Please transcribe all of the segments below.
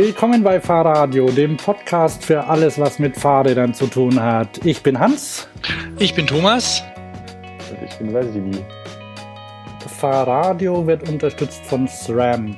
Willkommen bei Fahrradio, dem Podcast für alles, was mit Fahrrädern zu tun hat. Ich bin Hans. Ich bin Thomas. Und ich bin Vasili. Fahrradio wird unterstützt von SRAM.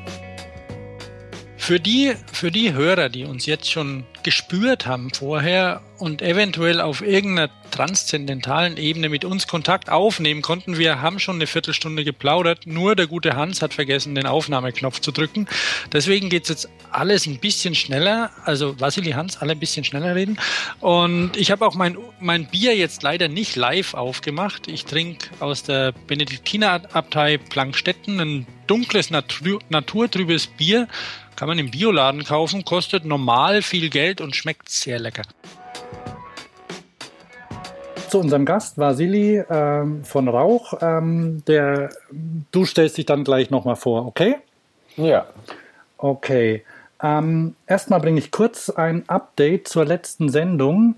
Für die, für die Hörer, die uns jetzt schon gespürt haben vorher und eventuell auf irgendeiner transzendentalen Ebene mit uns Kontakt aufnehmen konnten. Wir haben schon eine Viertelstunde geplaudert, nur der gute Hans hat vergessen, den Aufnahmeknopf zu drücken. Deswegen geht es jetzt alles ein bisschen schneller. Also Vasili Hans, alle ein bisschen schneller reden. Und ich habe auch mein, mein Bier jetzt leider nicht live aufgemacht. Ich trinke aus der Benediktinerabtei Plankstetten ein dunkles, natur, naturtrübes Bier. Kann man im Bioladen kaufen, kostet normal viel Geld und schmeckt sehr lecker zu unserem Gast, Vasili ähm, von Rauch. Ähm, der, du stellst dich dann gleich nochmal vor, okay? Ja. Okay. Ähm, erstmal bringe ich kurz ein Update zur letzten Sendung.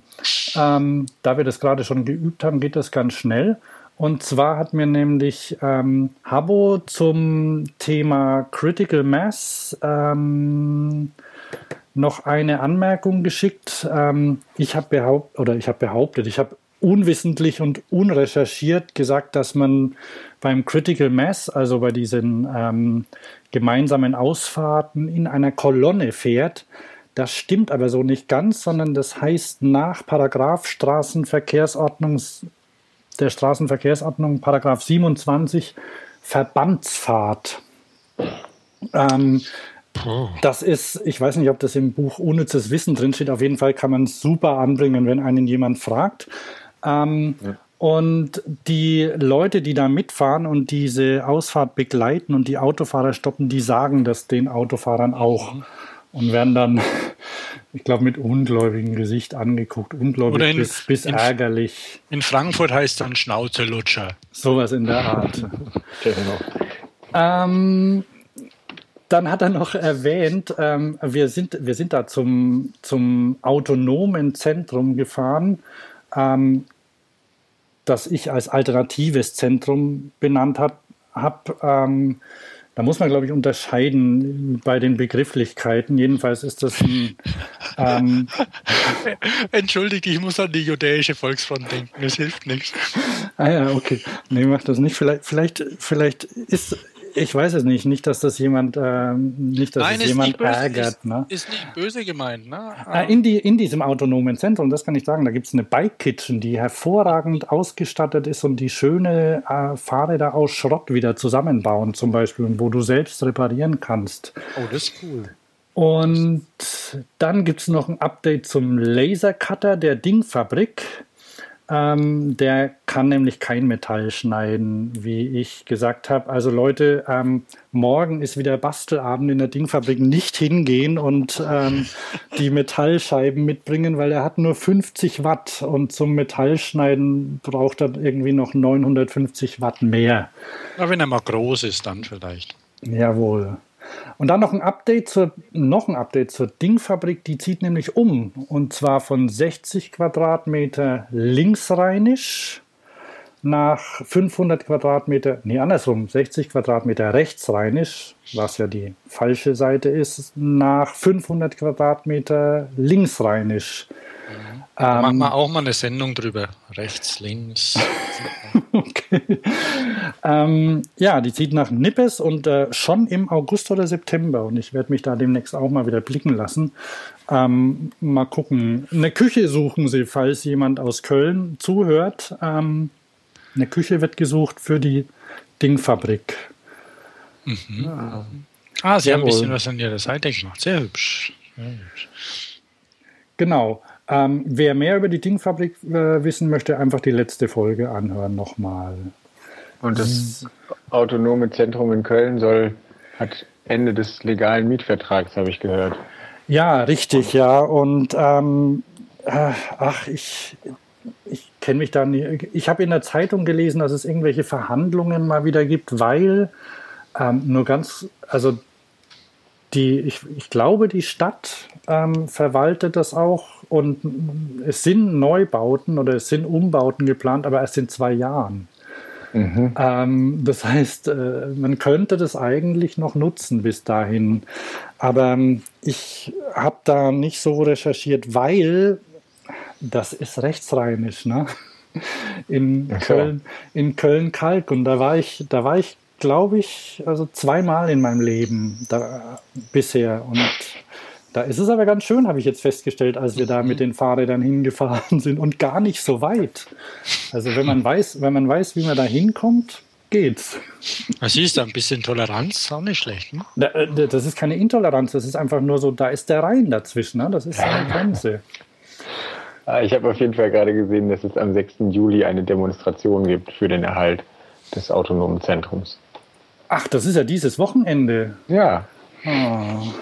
Ähm, da wir das gerade schon geübt haben, geht das ganz schnell. Und zwar hat mir nämlich ähm, Habo zum Thema Critical Mass ähm, noch eine Anmerkung geschickt. Ähm, ich habe behaupt, oder ich habe behauptet, ich habe unwissentlich und unrecherchiert gesagt, dass man beim Critical Mass, also bei diesen ähm, gemeinsamen Ausfahrten in einer Kolonne fährt. Das stimmt aber so nicht ganz, sondern das heißt nach Paragraph Straßenverkehrsordnung der Straßenverkehrsordnung Paragraph 27 Verbandsfahrt. Ähm, das ist, ich weiß nicht, ob das im Buch unnützes Wissen drinsteht. Auf jeden Fall kann man es super anbringen, wenn einen jemand fragt. Ähm, ja. Und die Leute, die da mitfahren und diese Ausfahrt begleiten und die Autofahrer stoppen, die sagen das den Autofahrern auch und werden dann, ich glaube, mit ungläubigem Gesicht angeguckt. Ungläubig in, bis, bis in, ärgerlich. In Frankfurt heißt dann Schnauzelutscher. Sowas in der Art. genau. Ähm, dann hat er noch erwähnt, ähm, wir, sind, wir sind da zum, zum autonomen Zentrum gefahren ähm, das ich als alternatives Zentrum benannt habe. Hab, ähm, da muss man, glaube ich, unterscheiden bei den Begrifflichkeiten. Jedenfalls ist das ein. Ähm, Entschuldigt, ich muss an die judäische Volksfront denken. Es hilft nichts. Ah ja, okay. Nee, mach das nicht. Vielleicht, vielleicht, vielleicht ist, ich weiß es nicht. Nicht, dass das jemand, äh, nicht, dass Nein, es jemand böse, ärgert. Ist, ne? ist nicht böse gemeint. Ne? Äh, in, die, in diesem autonomen Zentrum, das kann ich sagen, da gibt es eine Bike Kitchen, die hervorragend ausgestattet ist und die schöne äh, Fahrräder aus Schrott wieder zusammenbauen, zum Beispiel, wo du selbst reparieren kannst. Oh, das ist cool. Und dann gibt es noch ein Update zum Lasercutter der Dingfabrik. Ähm, der kann nämlich kein Metall schneiden, wie ich gesagt habe. Also Leute, ähm, morgen ist wieder Bastelabend in der Dingfabrik. Nicht hingehen und ähm, die Metallscheiben mitbringen, weil er hat nur 50 Watt und zum Metallschneiden braucht er irgendwie noch 950 Watt mehr. Na, wenn er mal groß ist, dann vielleicht. Jawohl. Und dann noch ein Update zur, noch ein Update zur Dingfabrik, die zieht nämlich um. Und zwar von 60 Quadratmeter linksrheinisch nach 500 Quadratmeter, nee, andersrum, 60 Quadratmeter rechtsrheinisch, was ja die falsche Seite ist, nach 500 Quadratmeter linksrheinisch. Da ähm, machen wir auch mal eine Sendung drüber. Rechts, links. Ähm, ja, die zieht nach Nippes und äh, schon im August oder September. Und ich werde mich da demnächst auch mal wieder blicken lassen. Ähm, mal gucken. Eine Küche suchen sie, falls jemand aus Köln zuhört. Ähm, eine Küche wird gesucht für die Dingfabrik. Mhm. Ja. Ah, sie Jawohl. haben ein bisschen was an ihrer Seite gemacht. Sehr hübsch. Sehr hübsch. Genau. Ähm, wer mehr über die Dingfabrik äh, wissen möchte, einfach die letzte Folge anhören nochmal. Und das autonome Zentrum in Köln soll, hat Ende des legalen Mietvertrags, habe ich gehört. Ja, richtig, ja. Und ähm, äh, ach, ich, ich kenne mich da nicht. Ich habe in der Zeitung gelesen, dass es irgendwelche Verhandlungen mal wieder gibt, weil ähm, nur ganz, also die, ich, ich glaube, die Stadt ähm, verwaltet das auch und es sind Neubauten oder es sind Umbauten geplant, aber erst in zwei Jahren. Mhm. Ähm, das heißt, äh, man könnte das eigentlich noch nutzen bis dahin. Aber ähm, ich habe da nicht so recherchiert, weil das ist rechtsrheinisch, ne? In okay. Köln, in Köln-Kalk. Und da war ich, da war ich, glaube ich, also zweimal in meinem Leben da, bisher. Und da ist es aber ganz schön, habe ich jetzt festgestellt, als wir da mit den Fahrrädern hingefahren sind und gar nicht so weit. Also wenn man weiß, wenn man weiß, wie man da hinkommt, geht's. Das ist ein bisschen Toleranz, auch nicht schlecht. Ne? Äh, das ist keine Intoleranz, das ist einfach nur so, da ist der Rhein dazwischen, ne? das ist eine Grenze. Ah, ich habe auf jeden Fall gerade gesehen, dass es am 6. Juli eine Demonstration gibt für den Erhalt des autonomen Zentrums. Ach, das ist ja dieses Wochenende. Ja. Oh.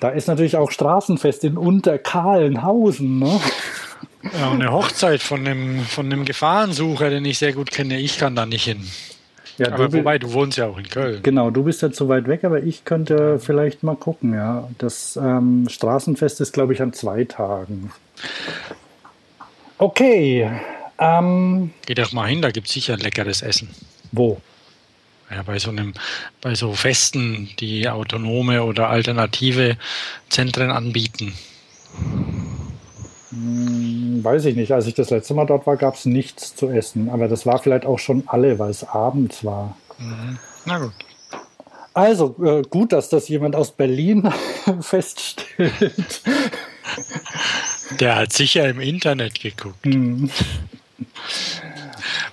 Da ist natürlich auch Straßenfest in Unterkahlenhausen. Ne? Ja, eine Hochzeit von einem, von einem Gefahrensucher, den ich sehr gut kenne. Ich kann da nicht hin. Ja, aber du, wobei, du wohnst ja auch in Köln. Genau, du bist ja zu weit weg, aber ich könnte vielleicht mal gucken, ja. Das ähm, Straßenfest ist, glaube ich, an zwei Tagen. Okay. Ähm, Geh doch mal hin, da gibt es sicher leckeres Essen. Wo? Ja, bei so einem, bei so Festen, die autonome oder alternative Zentren anbieten. Hm, weiß ich nicht. Als ich das letzte Mal dort war, gab es nichts zu essen. Aber das war vielleicht auch schon alle, weil es abends war. Mhm. Na gut. Also äh, gut, dass das jemand aus Berlin feststellt. Der hat sicher im Internet geguckt. Mhm.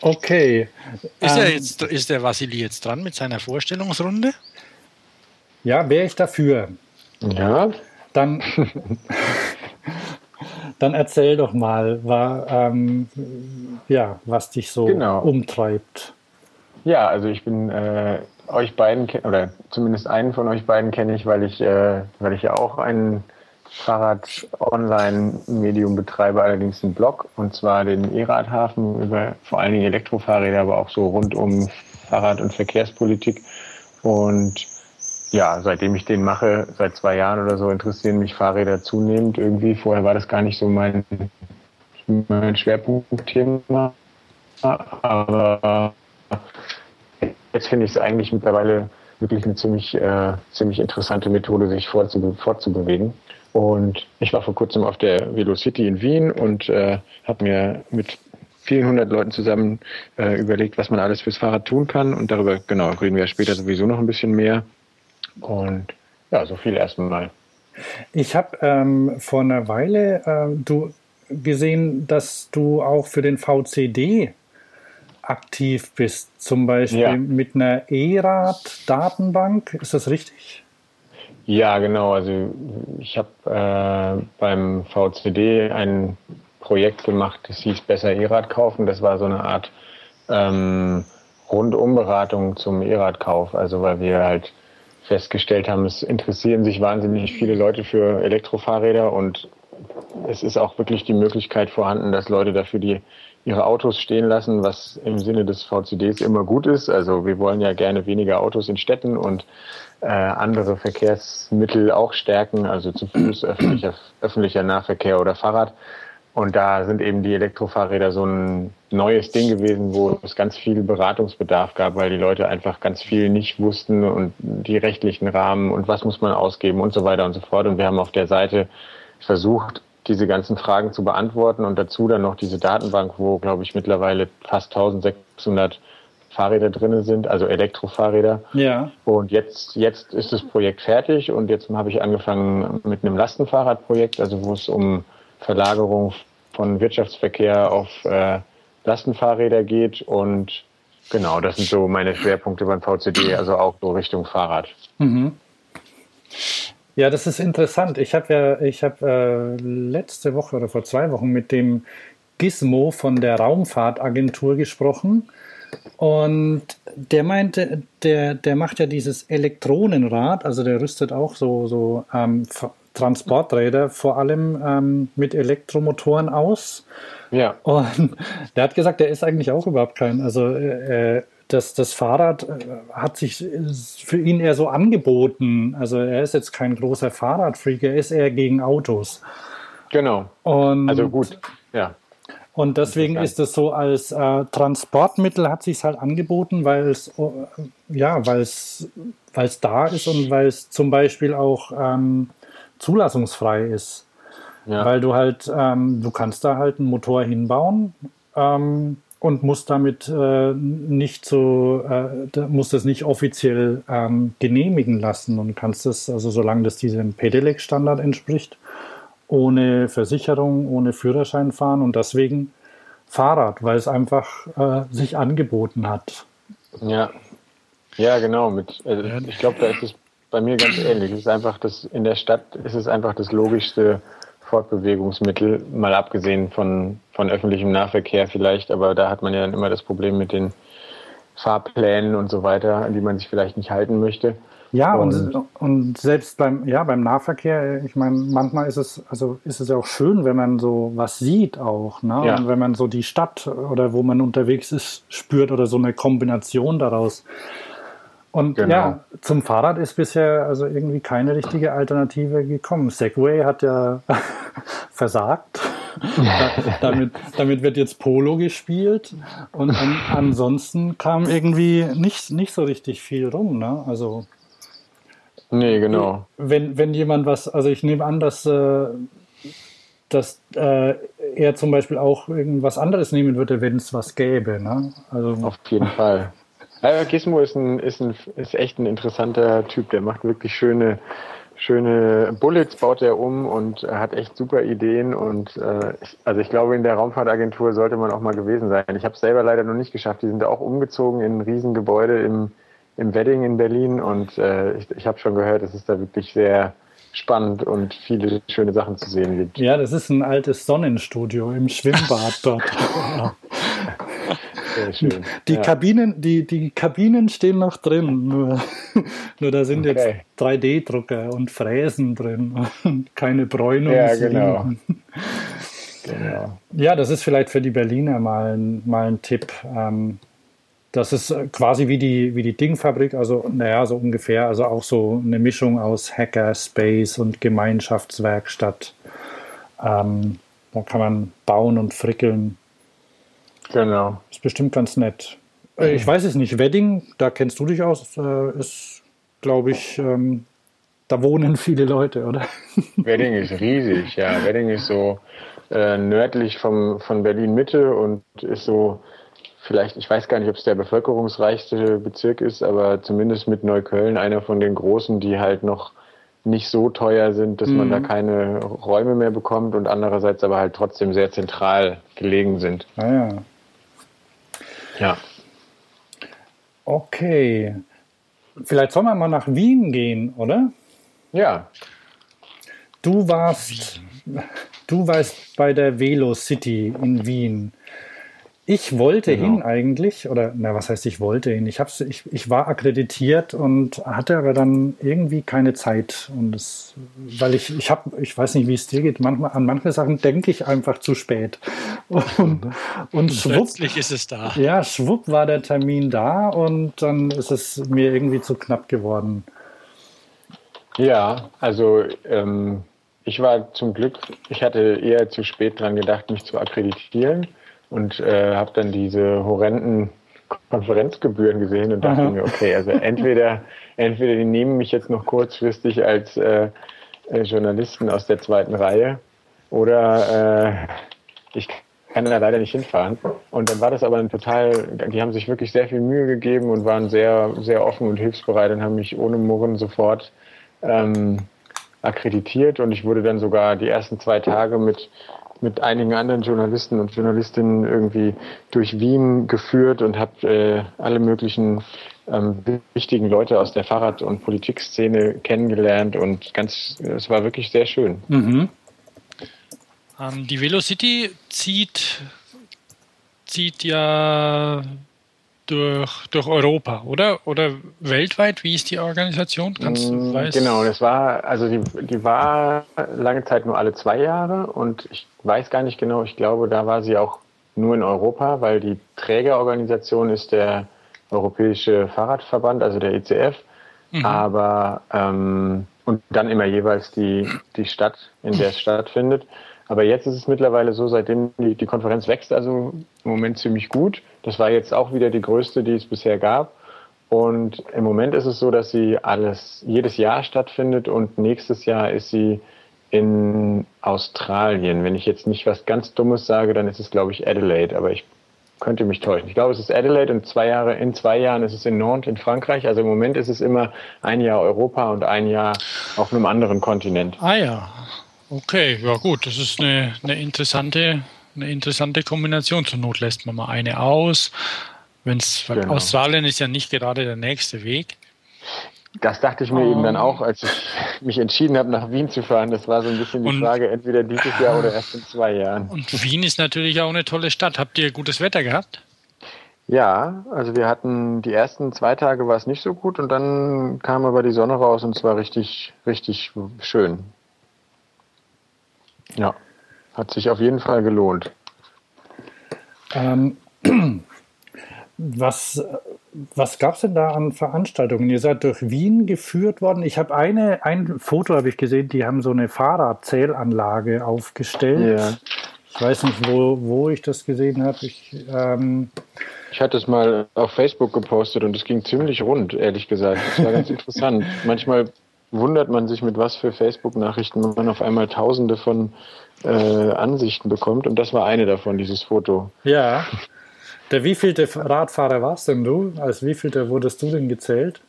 Okay. Ist, ähm, jetzt, ist der Vassili jetzt dran mit seiner Vorstellungsrunde? Ja, wäre ich dafür. Ja. Dann, dann erzähl doch mal, war, ähm, ja, was dich so genau. umtreibt. Ja, also ich bin äh, euch beiden, oder zumindest einen von euch beiden kenne ich, weil ich, äh, weil ich ja auch einen Fahrrad-Online-Medium betreibe, allerdings einen Blog, und zwar den E-Radhafen über vor allen Dingen Elektrofahrräder, aber auch so rund um Fahrrad- und Verkehrspolitik. Und ja, seitdem ich den mache, seit zwei Jahren oder so, interessieren mich Fahrräder zunehmend irgendwie. Vorher war das gar nicht so mein, mein Schwerpunktthema. Aber jetzt finde ich es eigentlich mittlerweile wirklich eine ziemlich, äh, ziemlich interessante Methode, sich fortzubewegen. Und ich war vor kurzem auf der Velocity in Wien und äh, habe mir mit vielen hundert Leuten zusammen äh, überlegt, was man alles fürs Fahrrad tun kann. Und darüber, genau, reden wir später sowieso noch ein bisschen mehr. Und ja, so viel erstmal. Ich habe ähm, vor einer Weile äh, du gesehen, dass du auch für den VCD aktiv bist, zum Beispiel ja. mit einer E-Rad-Datenbank. Ist das richtig? Ja, genau. Also ich habe äh, beim VCD ein Projekt gemacht, das hieß Besser E-Rad kaufen. Das war so eine Art ähm, Rundumberatung zum E-Radkauf. Also weil wir halt festgestellt haben, es interessieren sich wahnsinnig viele Leute für Elektrofahrräder und es ist auch wirklich die Möglichkeit vorhanden, dass Leute dafür die ihre Autos stehen lassen, was im Sinne des VCDs immer gut ist. Also wir wollen ja gerne weniger Autos in Städten und äh, andere Verkehrsmittel auch stärken, also zu Fuß, öffentlicher, öffentlicher Nahverkehr oder Fahrrad. Und da sind eben die Elektrofahrräder so ein neues Ding gewesen, wo es ganz viel Beratungsbedarf gab, weil die Leute einfach ganz viel nicht wussten und die rechtlichen Rahmen und was muss man ausgeben und so weiter und so fort. Und wir haben auf der Seite versucht, diese ganzen Fragen zu beantworten und dazu dann noch diese Datenbank, wo, glaube ich, mittlerweile fast 1600 Fahrräder drin sind, also Elektrofahrräder. Ja. Und jetzt, jetzt ist das Projekt fertig und jetzt habe ich angefangen mit einem Lastenfahrradprojekt, also wo es um Verlagerung von Wirtschaftsverkehr auf äh, Lastenfahrräder geht und genau, das sind so meine Schwerpunkte beim VCD, also auch so Richtung Fahrrad. Mhm. Ja, das ist interessant. Ich habe ja, ich habe äh, letzte Woche oder vor zwei Wochen mit dem Gizmo von der Raumfahrtagentur gesprochen. Und der meinte, der, der macht ja dieses Elektronenrad, also der rüstet auch so, so ähm, Transporträder vor allem ähm, mit Elektromotoren aus. Ja. Und der hat gesagt, der ist eigentlich auch überhaupt kein, also äh, das, das Fahrrad äh, hat sich für ihn eher so angeboten. Also er ist jetzt kein großer Fahrradfreak, er ist eher gegen Autos. Genau. Und, also gut, ja. Und deswegen ist es so als äh, Transportmittel hat sich halt angeboten, weil es äh, ja, weil es weil es da ist und weil es zum Beispiel auch ähm, zulassungsfrei ist. Ja. Weil du halt, ähm, du kannst da halt einen Motor hinbauen ähm, und musst damit äh, nicht so, äh, musst es nicht offiziell ähm, genehmigen lassen und kannst es, also solange das diesem Pedelec-Standard entspricht, ohne Versicherung, ohne Führerschein fahren und deswegen Fahrrad, weil es einfach äh, sich angeboten hat. Ja, ja, genau. Mit, also ich glaube, da ist es bei mir ganz ähnlich. Es ist einfach das, in der Stadt ist es einfach das logischste Fortbewegungsmittel, mal abgesehen von, von öffentlichem Nahverkehr vielleicht, aber da hat man ja dann immer das Problem mit den Fahrplänen und so weiter, an die man sich vielleicht nicht halten möchte. Ja, und, und, selbst beim, ja, beim Nahverkehr, ich meine, manchmal ist es, also ist es ja auch schön, wenn man so was sieht auch, ne? Ja. Und wenn man so die Stadt oder wo man unterwegs ist, spürt oder so eine Kombination daraus. Und genau. ja, zum Fahrrad ist bisher also irgendwie keine richtige Alternative gekommen. Segway hat ja versagt. damit, damit wird jetzt Polo gespielt und an, ansonsten kam irgendwie nicht, nicht so richtig viel rum. Ne? Also Nee, genau. Wenn, wenn jemand was, also ich nehme an, dass, äh, dass äh, er zum Beispiel auch irgendwas anderes nehmen würde, wenn es was gäbe. Ne? Also, Auf jeden Fall. Gizmo ist, ein, ist, ein, ist echt ein interessanter Typ. Der macht wirklich schöne, schöne Bullets, baut er um und hat echt super Ideen. Und äh, ich, also ich glaube, in der Raumfahrtagentur sollte man auch mal gewesen sein. Ich habe es selber leider noch nicht geschafft. Die sind auch umgezogen in ein Riesengebäude im im Wedding in Berlin und äh, ich, ich habe schon gehört, es ist da wirklich sehr spannend und viele schöne Sachen zu sehen gibt. Ja, das ist ein altes Sonnenstudio im Schwimmbad dort. Sehr schön. Die, ja. Kabinen, die, die Kabinen stehen noch drin, nur, nur da sind okay. jetzt 3D-Drucker und Fräsen drin und keine Bräunung. Ja, genau. genau. Ja, das ist vielleicht für die Berliner mal, mal ein Tipp. Ähm, das ist äh, quasi wie die, wie die Dingfabrik, also naja, so ungefähr, also auch so eine Mischung aus Hackerspace und Gemeinschaftswerkstatt. Ähm, da kann man bauen und frickeln. Genau. Ist bestimmt ganz nett. Äh, ich weiß es nicht, Wedding, da kennst du dich aus, äh, ist, glaube ich, ähm, da wohnen viele Leute, oder? Wedding ist riesig, ja. Wedding ist so äh, nördlich vom, von Berlin Mitte und ist so vielleicht, ich weiß gar nicht, ob es der bevölkerungsreichste Bezirk ist, aber zumindest mit Neukölln einer von den großen, die halt noch nicht so teuer sind, dass mhm. man da mhm. keine Räume mehr bekommt und andererseits aber halt trotzdem sehr zentral gelegen sind. Ah ja. Ja. Okay. Vielleicht sollen wir mal nach Wien gehen, oder? Ja. Du warst, du warst bei der Velo City in Wien. Ich wollte genau. hin eigentlich, oder na, was heißt ich wollte hin? Ich, hab's, ich, ich war akkreditiert und hatte aber dann irgendwie keine Zeit. Und das, weil ich, ich habe, ich weiß nicht, wie es dir geht, manchmal, an manche Sachen denke ich einfach zu spät. Und, und schwupp, Plötzlich ist es da. Ja, schwupp war der Termin da und dann ist es mir irgendwie zu knapp geworden. Ja, also ähm, ich war zum Glück, ich hatte eher zu spät dran gedacht, mich zu akkreditieren und äh, habe dann diese horrenden Konferenzgebühren gesehen und dachte Aha. mir, okay, also entweder, entweder die nehmen mich jetzt noch kurzfristig als äh, äh, Journalisten aus der zweiten Reihe oder äh, ich kann da leider nicht hinfahren. Und dann war das aber ein total, die haben sich wirklich sehr viel Mühe gegeben und waren sehr, sehr offen und hilfsbereit und haben mich ohne Murren sofort ähm, akkreditiert und ich wurde dann sogar die ersten zwei Tage mit mit einigen anderen Journalisten und Journalistinnen irgendwie durch Wien geführt und habe äh, alle möglichen ähm, wichtigen Leute aus der Fahrrad- und Politikszene kennengelernt und ganz, es war wirklich sehr schön. Mhm. Ähm, die Velocity zieht, zieht ja durch, durch Europa, oder? Oder weltweit? Wie ist die Organisation? Kannst du, mm, weißt? Genau, das war, also die, die war lange Zeit nur alle zwei Jahre und ich weiß gar nicht genau, ich glaube, da war sie auch nur in Europa, weil die Trägerorganisation ist der Europäische Fahrradverband, also der ECF. Mhm. Aber ähm, und dann immer jeweils die, die Stadt, in der es stattfindet. Aber jetzt ist es mittlerweile so, seitdem die, die Konferenz wächst, also im Moment ziemlich gut. Das war jetzt auch wieder die größte, die es bisher gab. Und im Moment ist es so, dass sie alles jedes Jahr stattfindet und nächstes Jahr ist sie in Australien. Wenn ich jetzt nicht was ganz Dummes sage, dann ist es, glaube ich, Adelaide. Aber ich könnte mich täuschen. Ich glaube, es ist Adelaide und zwei Jahre, in zwei Jahren ist es in Nantes in Frankreich. Also im Moment ist es immer ein Jahr Europa und ein Jahr auf einem anderen Kontinent. Ah ja, okay, ja gut, das ist eine, eine interessante, eine interessante Kombination. Zur Not lässt man mal eine aus. Wenn's, genau. Australien ist ja nicht gerade der nächste Weg. Das dachte ich mir um, eben dann auch, als ich mich entschieden habe, nach Wien zu fahren. Das war so ein bisschen die und, Frage, entweder dieses Jahr oder erst in zwei Jahren. Und Wien ist natürlich auch eine tolle Stadt. Habt ihr gutes Wetter gehabt? Ja, also wir hatten die ersten zwei Tage war es nicht so gut und dann kam aber die Sonne raus und es war richtig, richtig schön. Ja, hat sich auf jeden Fall gelohnt. Ähm, was was gab es denn da an Veranstaltungen? Ihr seid durch Wien geführt worden. Ich habe eine, ein Foto habe ich gesehen, die haben so eine Fahrradzählanlage aufgestellt. Ja. Ich weiß nicht, wo, wo ich das gesehen habe. Ich, ähm ich hatte es mal auf Facebook gepostet und es ging ziemlich rund, ehrlich gesagt. Das war ganz interessant. Manchmal wundert man sich, mit was für Facebook-Nachrichten man auf einmal tausende von äh, Ansichten bekommt. Und das war eine davon, dieses Foto. Ja. Der wievielte Radfahrer warst denn du? Als wievielte wurdest du denn gezählt?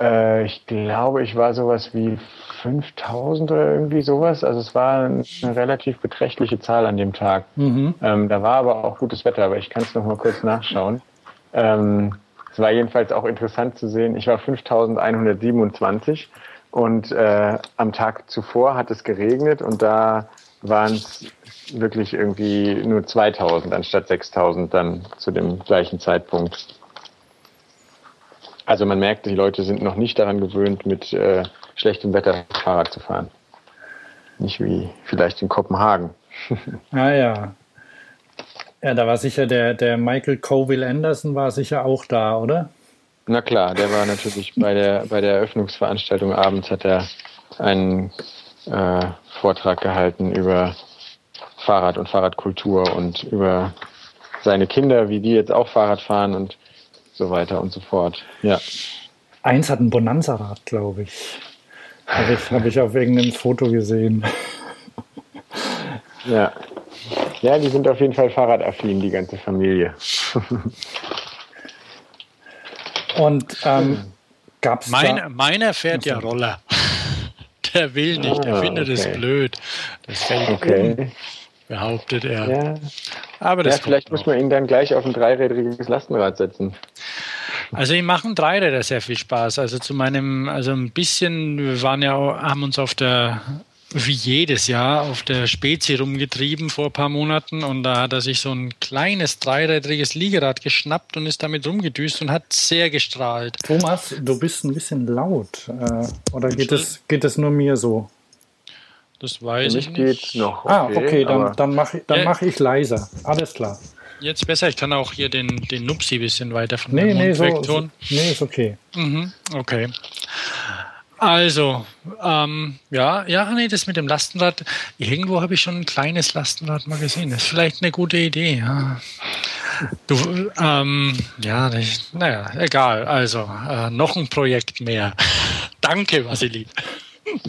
Äh, ich glaube, ich war sowas wie 5000 oder irgendwie sowas. Also es war eine relativ beträchtliche Zahl an dem Tag. Mhm. Ähm, da war aber auch gutes Wetter, aber ich kann es noch mal kurz nachschauen. Ähm, es war jedenfalls auch interessant zu sehen. Ich war 5127 und äh, am Tag zuvor hat es geregnet und da waren es wirklich irgendwie nur 2000 anstatt 6000 dann zu dem gleichen Zeitpunkt. Also man merkt, die Leute sind noch nicht daran gewöhnt, mit äh, schlechtem Wetter Fahrrad zu fahren. Nicht wie vielleicht in Kopenhagen. ah ja. Ja, da war sicher der, der Michael Coville Anderson war sicher auch da, oder? Na klar, der war natürlich bei der, bei der Eröffnungsveranstaltung abends hat er einen äh, Vortrag gehalten über Fahrrad und Fahrradkultur und über seine Kinder, wie die jetzt auch Fahrrad fahren und so weiter und so fort. Ja. Eins hat ein Bonanza-Rad, glaube ich. Habe ich, hab ich auf irgendeinem Foto gesehen. Ja. Ja, die sind auf jeden Fall fahrradaffin, die ganze Familie. Und ähm, gab es. Meine, meiner fährt ja Roller. Der will nicht, ah, der findet okay. es blöd. Das fällt okay. um behauptet er. Ja. Aber das ja, vielleicht muss man ihn dann gleich auf ein dreirädriges Lastenrad setzen. Also ich machen Dreiräder sehr viel Spaß. Also zu meinem, also ein bisschen, wir waren ja, haben uns auf der, wie jedes Jahr, auf der Spezi rumgetrieben vor ein paar Monaten und da hat er sich so ein kleines dreirädriges Liegerad geschnappt und ist damit rumgedüst und hat sehr gestrahlt. Thomas, du bist ein bisschen laut. Äh, oder geht es, geht es nur mir so? Das weiß ich nicht. noch. Ah, okay, ah, okay, dann, dann mache ich, äh, mach ich leiser. Alles klar. Jetzt besser, ich kann auch hier den, den Nupsi ein bisschen weiter von nee, nee, so, so, nee, ist okay. Mhm, okay. Also, ähm, ja, ja, nee, das mit dem Lastenrad, irgendwo habe ich schon ein kleines Lastenrad mal gesehen. Das ist vielleicht eine gute Idee, ja. Du, ähm, ja, nicht, naja, egal. Also, äh, noch ein Projekt mehr. Danke, Vasili.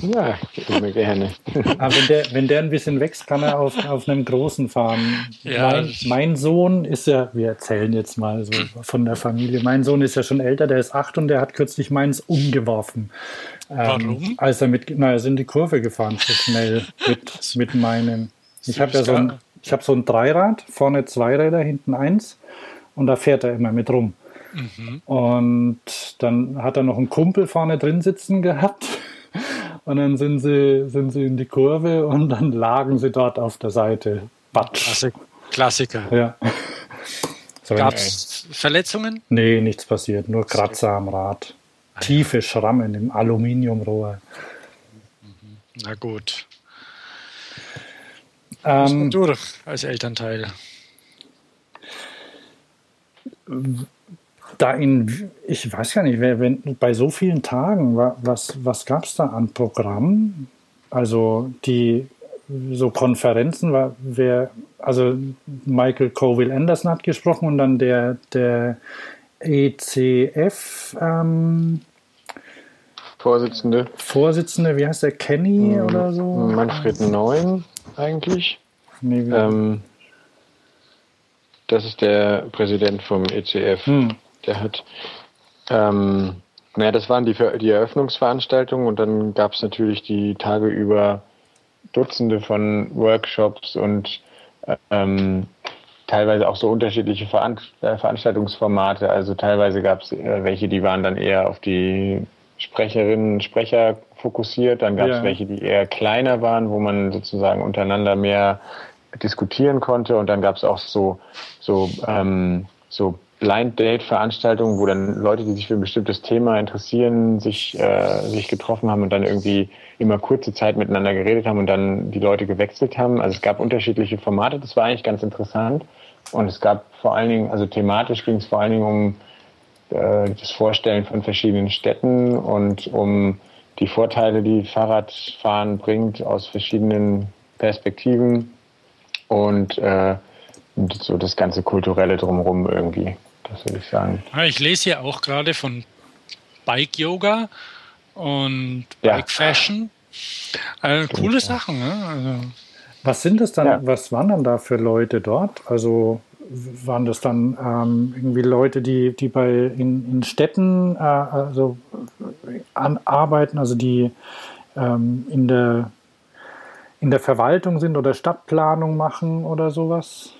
Ja, immer gerne. Aber wenn der, wenn der ein bisschen wächst, kann er auf, auf einem großen fahren. Ja. Mein, mein, Sohn ist ja, wir erzählen jetzt mal so von der Familie, mein Sohn ist ja schon älter, der ist acht und der hat kürzlich meins umgeworfen. Ähm, Warum? Als er mit, na, er ist in die Kurve gefahren, so schnell mit, mit meinem. Ich habe ja so ein, ich habe so ein Dreirad, vorne zwei Räder, hinten eins und da fährt er immer mit rum. Mhm. Und dann hat er noch einen Kumpel vorne drin sitzen gehabt und dann sind sie, sind sie in die Kurve und dann lagen sie dort auf der Seite. Batsch. Klassiker. Ja. Gab es Verletzungen? Nee, nichts passiert. Nur Kratzer am Rad. Tiefe Schrammen im Aluminiumrohr. Na gut. Ähm, durch als Elternteil. da in, ich weiß ja nicht, wenn, bei so vielen Tagen, was, was gab es da an Programmen? Also die so Konferenzen, war, wer, also Michael Coville Anderson hat gesprochen und dann der, der ECF ähm, Vorsitzende. Vorsitzende, wie heißt der, Kenny hm, oder so? Manfred Neun eigentlich. Nee, ähm, das ist der Präsident vom ECF. Hm. Der hat, ähm, naja, das waren die, die Eröffnungsveranstaltungen und dann gab es natürlich die Tage über Dutzende von Workshops und ähm, teilweise auch so unterschiedliche äh, Veranstaltungsformate. Also teilweise gab es äh, welche, die waren dann eher auf die Sprecherinnen und Sprecher fokussiert. Dann gab es ja. welche, die eher kleiner waren, wo man sozusagen untereinander mehr diskutieren konnte. Und dann gab es auch so, so, ähm, so Blind Date Veranstaltungen, wo dann Leute, die sich für ein bestimmtes Thema interessieren, sich, äh, sich getroffen haben und dann irgendwie immer kurze Zeit miteinander geredet haben und dann die Leute gewechselt haben. Also es gab unterschiedliche Formate, das war eigentlich ganz interessant. Und es gab vor allen Dingen, also thematisch ging es vor allen Dingen um äh, das Vorstellen von verschiedenen Städten und um die Vorteile, die Fahrradfahren bringt aus verschiedenen Perspektiven und äh, so das ganze kulturelle drumherum irgendwie das würde ich sagen. Ich lese hier auch gerade von Bike Yoga und Bike ja. Fashion. Also, coole Sachen. Ne? Also. Was sind das dann, ja. was waren dann da für Leute dort? Also waren das dann ähm, irgendwie Leute, die, die bei in, in Städten äh, also an, arbeiten, also die ähm, in der in der Verwaltung sind oder Stadtplanung machen oder sowas?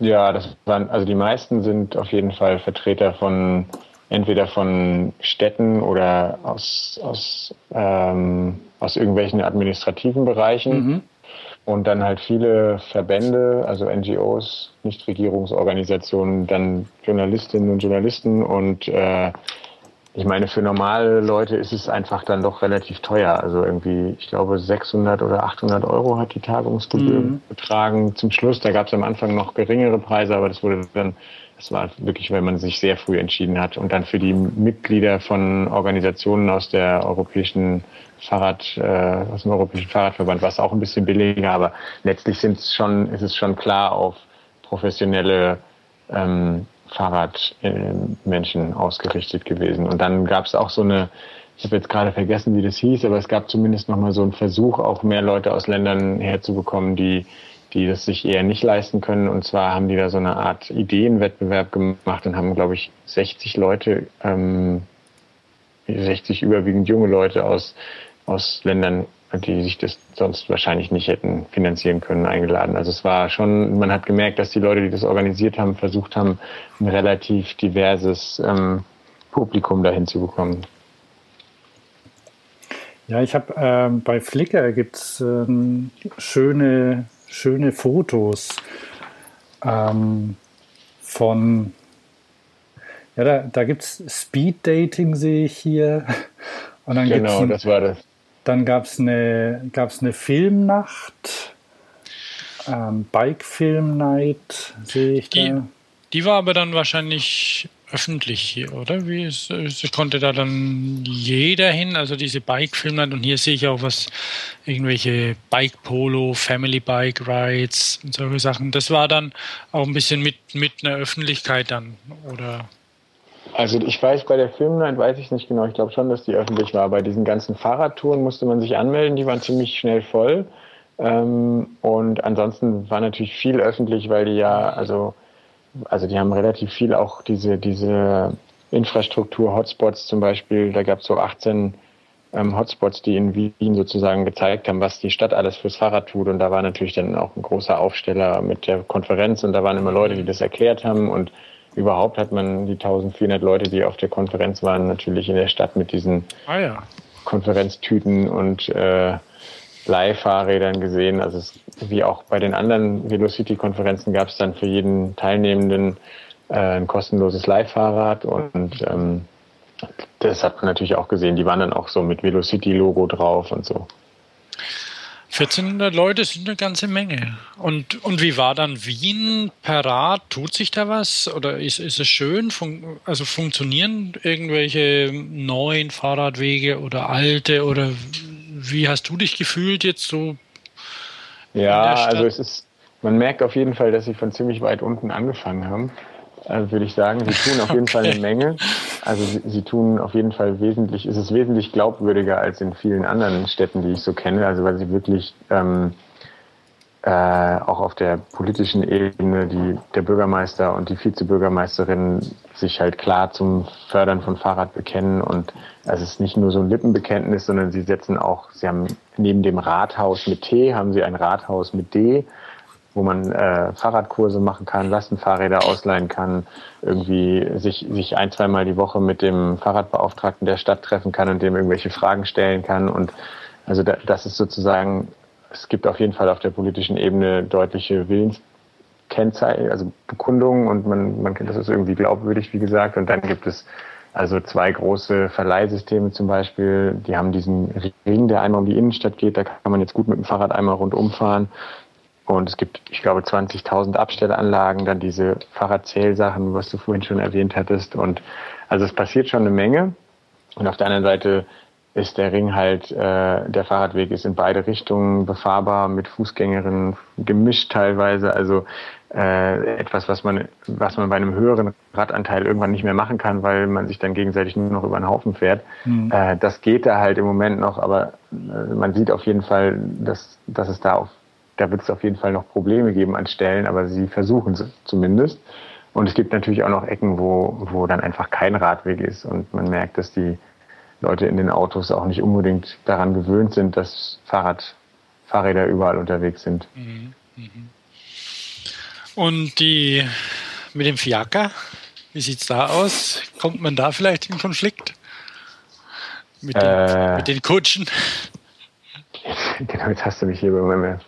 Ja, das waren, also die meisten sind auf jeden Fall Vertreter von entweder von Städten oder aus, aus, ähm, aus irgendwelchen administrativen Bereichen. Mhm. Und dann halt viele Verbände, also NGOs, Nichtregierungsorganisationen, dann Journalistinnen und Journalisten und äh, ich meine, für normale Leute ist es einfach dann doch relativ teuer. Also irgendwie, ich glaube, 600 oder 800 Euro hat die Tagungsgebühr mhm. betragen. Zum Schluss, da gab es am Anfang noch geringere Preise, aber das wurde dann, das war wirklich, wenn man sich sehr früh entschieden hat. Und dann für die Mitglieder von Organisationen aus der europäischen Fahrrad, äh, aus dem Europäischen Fahrradverband war es auch ein bisschen billiger, aber letztlich sind es schon, ist es schon klar auf professionelle ähm, Fahrradmenschen ausgerichtet gewesen. Und dann gab es auch so eine, ich habe jetzt gerade vergessen, wie das hieß, aber es gab zumindest nochmal so einen Versuch, auch mehr Leute aus Ländern herzubekommen, die, die das sich eher nicht leisten können. Und zwar haben die da so eine Art Ideenwettbewerb gemacht und haben, glaube ich, 60 Leute, ähm, 60 überwiegend junge Leute aus, aus Ländern die sich das sonst wahrscheinlich nicht hätten finanzieren können, eingeladen. Also es war schon, man hat gemerkt, dass die Leute, die das organisiert haben, versucht haben, ein relativ diverses ähm, Publikum dahin zu bekommen. Ja, ich habe ähm, bei Flickr gibt es ähm, schöne, schöne Fotos ähm, von, ja, da, da gibt es Speed Dating, sehe ich hier. Und dann genau, das war das. Dann gab es eine, gab's eine Filmnacht, ähm, Bike Film Night, sehe ich die, da. Die war aber dann wahrscheinlich öffentlich hier, oder? Wie ist, konnte da dann jeder hin? Also diese Bike Film Night und hier sehe ich auch was, irgendwelche Bike Polo, Family Bike Rides und solche Sachen. Das war dann auch ein bisschen mit, mit einer Öffentlichkeit dann, oder? Also ich weiß, bei der Filmnight weiß ich nicht genau. Ich glaube schon, dass die öffentlich war. Bei diesen ganzen Fahrradtouren musste man sich anmelden. Die waren ziemlich schnell voll. Ähm, und ansonsten war natürlich viel öffentlich, weil die ja, also, also die haben relativ viel auch diese, diese Infrastruktur, Hotspots zum Beispiel. Da gab es so 18 ähm, Hotspots, die in Wien sozusagen gezeigt haben, was die Stadt alles fürs Fahrrad tut. Und da war natürlich dann auch ein großer Aufsteller mit der Konferenz und da waren immer Leute, die das erklärt haben und überhaupt hat man die 1400 Leute, die auf der Konferenz waren, natürlich in der Stadt mit diesen ah, ja. Konferenztüten und äh, Leihfahrrädern gesehen. Also es, wie auch bei den anderen Velocity-Konferenzen gab es dann für jeden Teilnehmenden äh, ein kostenloses Leihfahrrad und ähm, das hat man natürlich auch gesehen. Die waren dann auch so mit Velocity-Logo drauf und so. 1400 Leute sind eine ganze Menge. Und, und wie war dann Wien per Rad? Tut sich da was? Oder ist, ist es schön? Fun also funktionieren irgendwelche neuen Fahrradwege oder alte? Oder wie hast du dich gefühlt jetzt so? Ja, also es ist, man merkt auf jeden Fall, dass sie von ziemlich weit unten angefangen haben. Also würde ich sagen, sie tun auf jeden okay. Fall eine Menge. Also sie, sie, tun auf jeden Fall wesentlich, es ist wesentlich glaubwürdiger als in vielen anderen Städten, die ich so kenne. Also weil sie wirklich ähm, äh, auch auf der politischen Ebene die der Bürgermeister und die Vizebürgermeisterin sich halt klar zum Fördern von Fahrrad bekennen und also es ist nicht nur so ein Lippenbekenntnis, sondern sie setzen auch, sie haben neben dem Rathaus mit T haben sie ein Rathaus mit D wo man äh, Fahrradkurse machen kann, Lastenfahrräder ausleihen kann, irgendwie sich, sich ein, zweimal die Woche mit dem Fahrradbeauftragten der Stadt treffen kann und dem irgendwelche Fragen stellen kann. Und also da, das ist sozusagen, es gibt auf jeden Fall auf der politischen Ebene deutliche Willenskennzeichen, also Bekundungen und man, man kennt das ist irgendwie glaubwürdig, wie gesagt. Und dann gibt es also zwei große Verleihsysteme zum Beispiel, die haben diesen Ring, der einmal um die Innenstadt geht, da kann man jetzt gut mit dem Fahrrad einmal rundum fahren. Und es gibt, ich glaube, 20.000 Abstellanlagen, dann diese Fahrradzählsachen, was du vorhin schon erwähnt hattest. Und also es passiert schon eine Menge. Und auf der anderen Seite ist der Ring halt, äh, der Fahrradweg ist in beide Richtungen befahrbar, mit Fußgängerinnen gemischt teilweise. Also äh, etwas, was man, was man bei einem höheren Radanteil irgendwann nicht mehr machen kann, weil man sich dann gegenseitig nur noch über den Haufen fährt. Mhm. Äh, das geht da halt im Moment noch, aber äh, man sieht auf jeden Fall, dass, dass es da auf da wird es auf jeden Fall noch Probleme geben an Stellen, aber sie versuchen es zumindest. Und es gibt natürlich auch noch Ecken, wo, wo dann einfach kein Radweg ist und man merkt, dass die Leute in den Autos auch nicht unbedingt daran gewöhnt sind, dass Fahrrad, Fahrräder überall unterwegs sind. Mhm, mhm. Und die mit dem Fiaker, wie sieht es da aus? Kommt man da vielleicht in Konflikt? Mit den, äh, mit den Kutschen? Genau, jetzt hast du mich hier bei meiner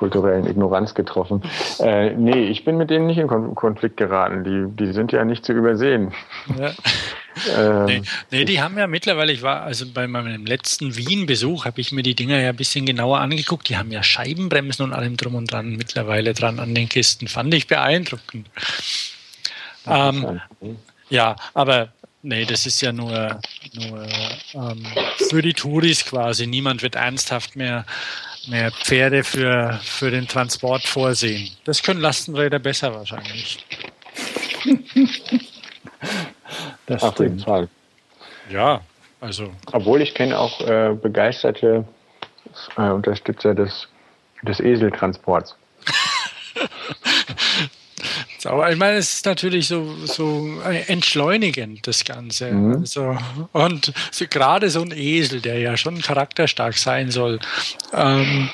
kulturellen Ignoranz getroffen. Äh, nee, ich bin mit denen nicht in Konflikt geraten. Die, die sind ja nicht zu übersehen. Ja. ähm, nee, nee, die haben ja mittlerweile, ich war, also bei meinem letzten Wien-Besuch habe ich mir die Dinger ja ein bisschen genauer angeguckt. Die haben ja Scheibenbremsen und allem drum und dran mittlerweile dran an den Kisten. Fand ich beeindruckend. Ähm, ja, aber Nee, das ist ja nur, nur ähm, für die Touris quasi. Niemand wird ernsthaft mehr mehr Pferde für, für den Transport vorsehen. Das können Lastenräder besser wahrscheinlich. das Auf jeden Fall. Ja, also. Obwohl ich kenne auch äh, begeisterte äh, Unterstützer des, des Eseltransports. Aber ich meine, es ist natürlich so, so entschleunigend, das Ganze. Mhm. Also, und so, gerade so ein Esel, der ja schon charakterstark sein soll, ähm,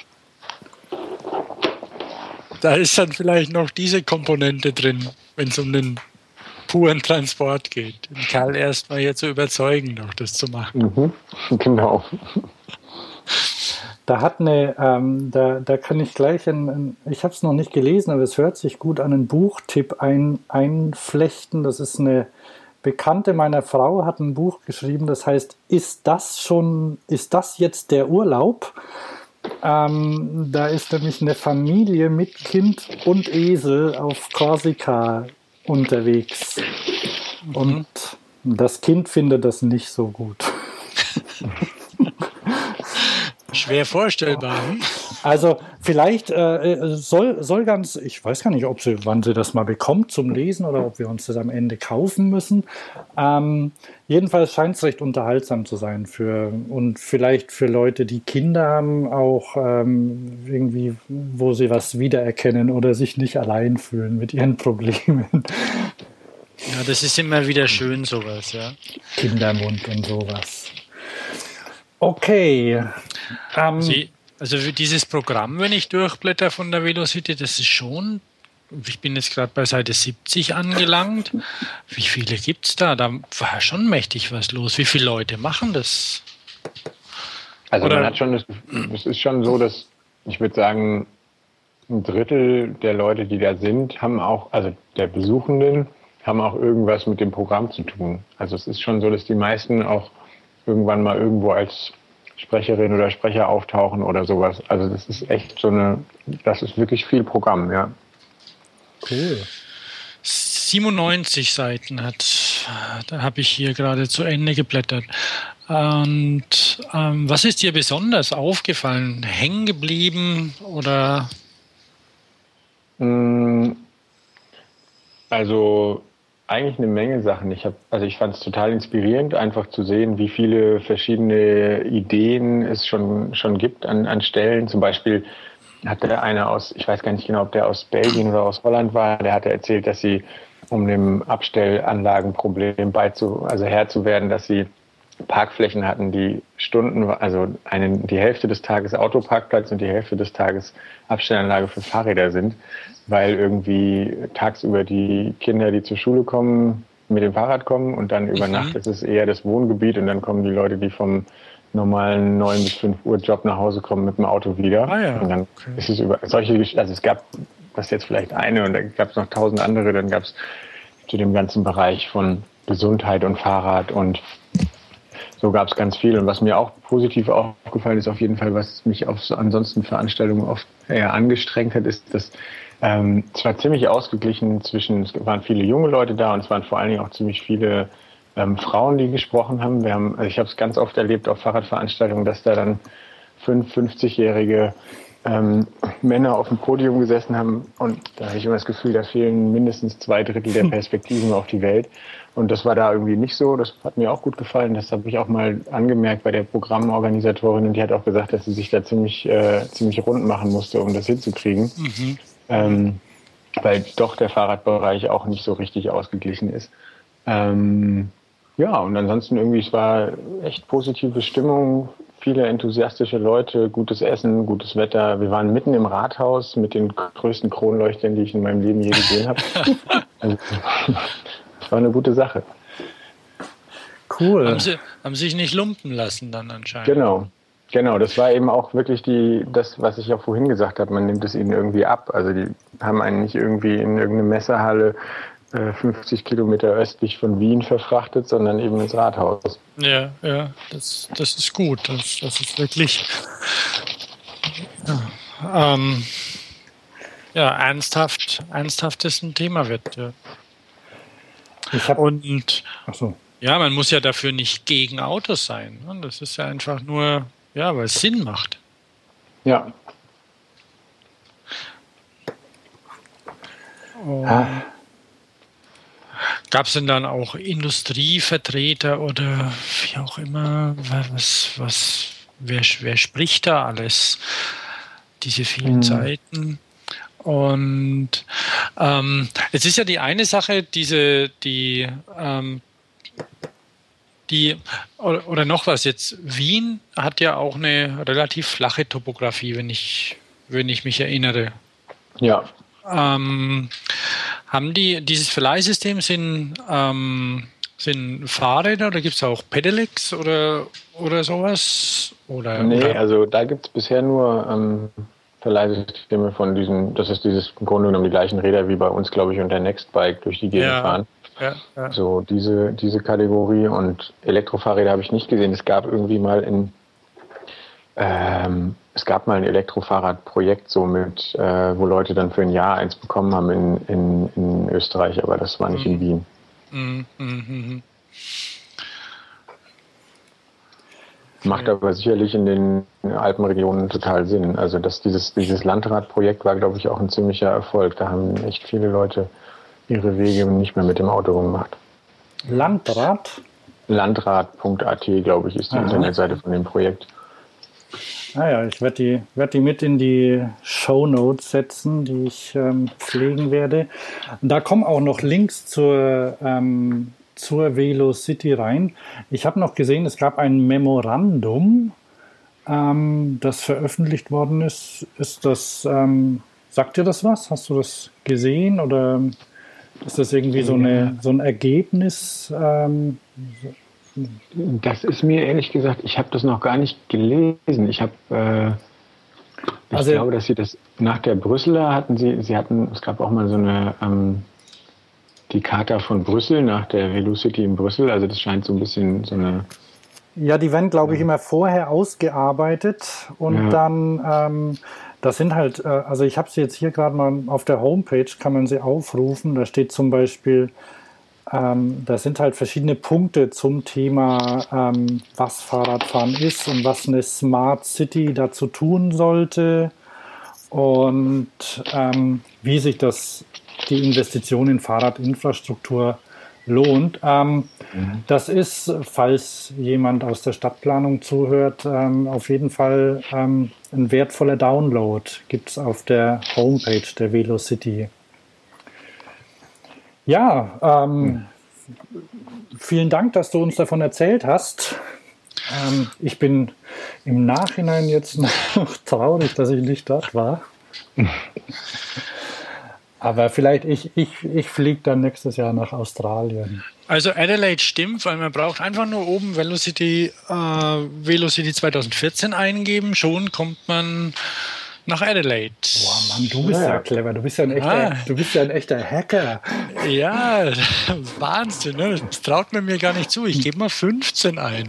da ist dann vielleicht noch diese Komponente drin, wenn es um den puren Transport geht. Den Kerl erstmal hier zu überzeugen, noch das zu machen. Mhm. Genau. Da hat eine, ähm, da, da kann ich gleich, ein, ein ich habe es noch nicht gelesen, aber es hört sich gut an, einen Buchtipp ein, einflechten. Das ist eine Bekannte meiner Frau, hat ein Buch geschrieben, das heißt, ist das schon, ist das jetzt der Urlaub? Ähm, da ist nämlich eine Familie mit Kind und Esel auf Korsika unterwegs. Mhm. Und das Kind findet das nicht so gut. Schwer vorstellbar. Also vielleicht äh, soll, soll ganz, ich weiß gar nicht, ob sie, wann sie das mal bekommt zum Lesen oder ob wir uns das am Ende kaufen müssen. Ähm, jedenfalls scheint es recht unterhaltsam zu sein für und vielleicht für Leute, die Kinder haben, auch ähm, irgendwie, wo sie was wiedererkennen oder sich nicht allein fühlen mit ihren Problemen. Ja, das ist immer wieder schön, sowas, ja. Kindermund und sowas. Okay. Ähm, Sie, also für dieses Programm, wenn ich durchblätter von der Velocity, das ist schon, ich bin jetzt gerade bei Seite 70 angelangt. Wie viele gibt es da? Da war schon mächtig was los. Wie viele Leute machen das? Also Oder? man hat schon, es ist schon so, dass ich würde sagen, ein Drittel der Leute, die da sind, haben auch, also der Besuchenden, haben auch irgendwas mit dem Programm zu tun. Also es ist schon so, dass die meisten auch irgendwann mal irgendwo als Sprecherin oder Sprecher auftauchen oder sowas. Also das ist echt so eine, das ist wirklich viel Programm, ja. Cool. 97 Seiten hat, da habe ich hier gerade zu Ende geblättert. Und ähm, was ist dir besonders aufgefallen, hängen geblieben oder? Mm, also eigentlich eine Menge Sachen. Ich habe, also ich fand es total inspirierend, einfach zu sehen, wie viele verschiedene Ideen es schon schon gibt an, an Stellen. Zum Beispiel hatte einer aus, ich weiß gar nicht genau, ob der aus Belgien oder aus Holland war, der hatte erzählt, dass sie, um dem Abstellanlagenproblem beizu, also Herr zu werden, dass sie Parkflächen hatten, die Stunden, also einen, die Hälfte des Tages Autoparkplatz und die Hälfte des Tages Abstellanlage für Fahrräder sind, weil irgendwie tagsüber die Kinder, die zur Schule kommen, mit dem Fahrrad kommen und dann über mhm. Nacht ist es eher das Wohngebiet und dann kommen die Leute, die vom normalen 9 bis 5 Uhr Job nach Hause kommen mit dem Auto wieder. Ah ja, und dann okay. ist es über solche, also es gab das jetzt vielleicht eine und da gab es noch tausend andere, dann gab es zu dem ganzen Bereich von Gesundheit und Fahrrad und so gab es ganz viel. Und was mir auch positiv aufgefallen ist, auf jeden Fall, was mich auf so ansonsten Veranstaltungen oft eher angestrengt hat, ist, dass ähm, es war ziemlich ausgeglichen zwischen, es waren viele junge Leute da und es waren vor allen Dingen auch ziemlich viele ähm, Frauen, die gesprochen haben. Wir haben, also ich habe es ganz oft erlebt auf Fahrradveranstaltungen, dass da dann fünf, 50-jährige ähm, Männer auf dem Podium gesessen haben und da habe ich immer das Gefühl, da fehlen mindestens zwei Drittel der Perspektiven auf die Welt. Und das war da irgendwie nicht so. Das hat mir auch gut gefallen. Das habe ich auch mal angemerkt bei der Programmorganisatorin und die hat auch gesagt, dass sie sich da ziemlich, äh, ziemlich rund machen musste, um das hinzukriegen. Mhm. Ähm, weil doch der Fahrradbereich auch nicht so richtig ausgeglichen ist. Ähm, ja, und ansonsten irgendwie, es war echt positive Stimmung, viele enthusiastische Leute, gutes Essen, gutes Wetter. Wir waren mitten im Rathaus mit den größten Kronleuchtern, die ich in meinem Leben je gesehen habe. also, das war eine gute Sache. Cool. Haben sie, haben sich nicht lumpen lassen dann anscheinend. Genau. Genau, das war eben auch wirklich die, das, was ich auch vorhin gesagt habe, man nimmt es ihnen irgendwie ab. Also die haben einen nicht irgendwie in irgendeine Messerhalle 50 äh, Kilometer östlich von Wien verfrachtet, sondern eben ins Rathaus. Ja, ja, das, das ist gut. Das, das ist wirklich ja, ähm, ja, ernsthaft, ernsthaft ist ein Thema wird. Ja. Ich hab, Und ach so. ja, man muss ja dafür nicht gegen Autos sein. Ne? Das ist ja einfach nur, ja, weil es Sinn macht. Ja. Ah. Gab es denn dann auch Industrievertreter oder wie auch immer? Was, was, wer, wer spricht da alles? Diese vielen mhm. Seiten. Und ähm, es ist ja die eine Sache, diese, die, ähm, die, oder, oder noch was jetzt, Wien hat ja auch eine relativ flache Topografie, wenn ich, wenn ich mich erinnere. Ja. Ähm, haben die dieses Verleihsystem sind, ähm, sind Fahrräder oder gibt es auch Pedelecs oder, oder sowas? Oder, nee, oder? also da gibt es bisher nur ähm, Verleihsysteme von diesen, das ist dieses im Grunde genommen die gleichen Räder wie bei uns, glaube ich, und der Nextbike durch die Gegend ja. fahren. Ja, ja. So diese, diese Kategorie und Elektrofahrräder habe ich nicht gesehen. Es gab irgendwie mal in ähm, es gab mal ein Elektrofahrradprojekt so mit, äh, wo Leute dann für ein Jahr eins bekommen haben in, in, in Österreich, aber das war nicht mhm. in Wien. Mhm. Mhm. Macht aber sicherlich in den Alpenregionen total Sinn. Also dass dieses, dieses Landradprojekt war, glaube ich, auch ein ziemlicher Erfolg. Da haben echt viele Leute ihre Wege nicht mehr mit dem Auto gemacht. Landrad? Landrat.at, glaube ich, ist die Aha. Internetseite von dem Projekt. Naja, ah ich werde die, werd die mit in die Show Notes setzen, die ich ähm, pflegen werde. Da kommen auch noch Links zur, ähm, zur Velo City rein. Ich habe noch gesehen, es gab ein Memorandum, ähm, das veröffentlicht worden ist. Ist das, ähm, sagt dir das was? Hast du das gesehen oder ist das irgendwie so, eine, so ein Ergebnis? Ähm, das ist mir ehrlich gesagt, ich habe das noch gar nicht gelesen. Ich habe, äh, ich also, glaube, dass Sie das nach der Brüsseler hatten Sie, Sie hatten, es gab auch mal so eine, ähm, die Charta von Brüssel nach der Velocity in Brüssel. Also das scheint so ein bisschen so eine Ja, die werden, glaube ich, immer vorher ausgearbeitet und ja. dann, ähm, das sind halt, äh, also ich habe sie jetzt hier gerade mal auf der Homepage, kann man sie aufrufen. Da steht zum Beispiel, ähm, da sind halt verschiedene Punkte zum Thema, ähm, was Fahrradfahren ist und was eine Smart City dazu tun sollte und ähm, wie sich das, die Investition in Fahrradinfrastruktur lohnt. Ähm, mhm. Das ist, falls jemand aus der Stadtplanung zuhört, ähm, auf jeden Fall ähm, ein wertvoller Download. Gibt es auf der Homepage der Velocity. Ja, ähm, vielen Dank, dass du uns davon erzählt hast. Ähm, ich bin im Nachhinein jetzt noch traurig, dass ich nicht dort war. Aber vielleicht ich, ich, ich fliege dann nächstes Jahr nach Australien. Also Adelaide stimmt, weil man braucht einfach nur oben Velocity, äh, Velocity 2014 eingeben, schon kommt man nach Adelaide. Boah, Mann, du bist ja, ja clever. Du bist ja ein echter, ah. du bist ja ein echter Hacker. Ja, Wahnsinn. Ne? Das traut man mir gar nicht zu. Ich gebe mal 15 ein.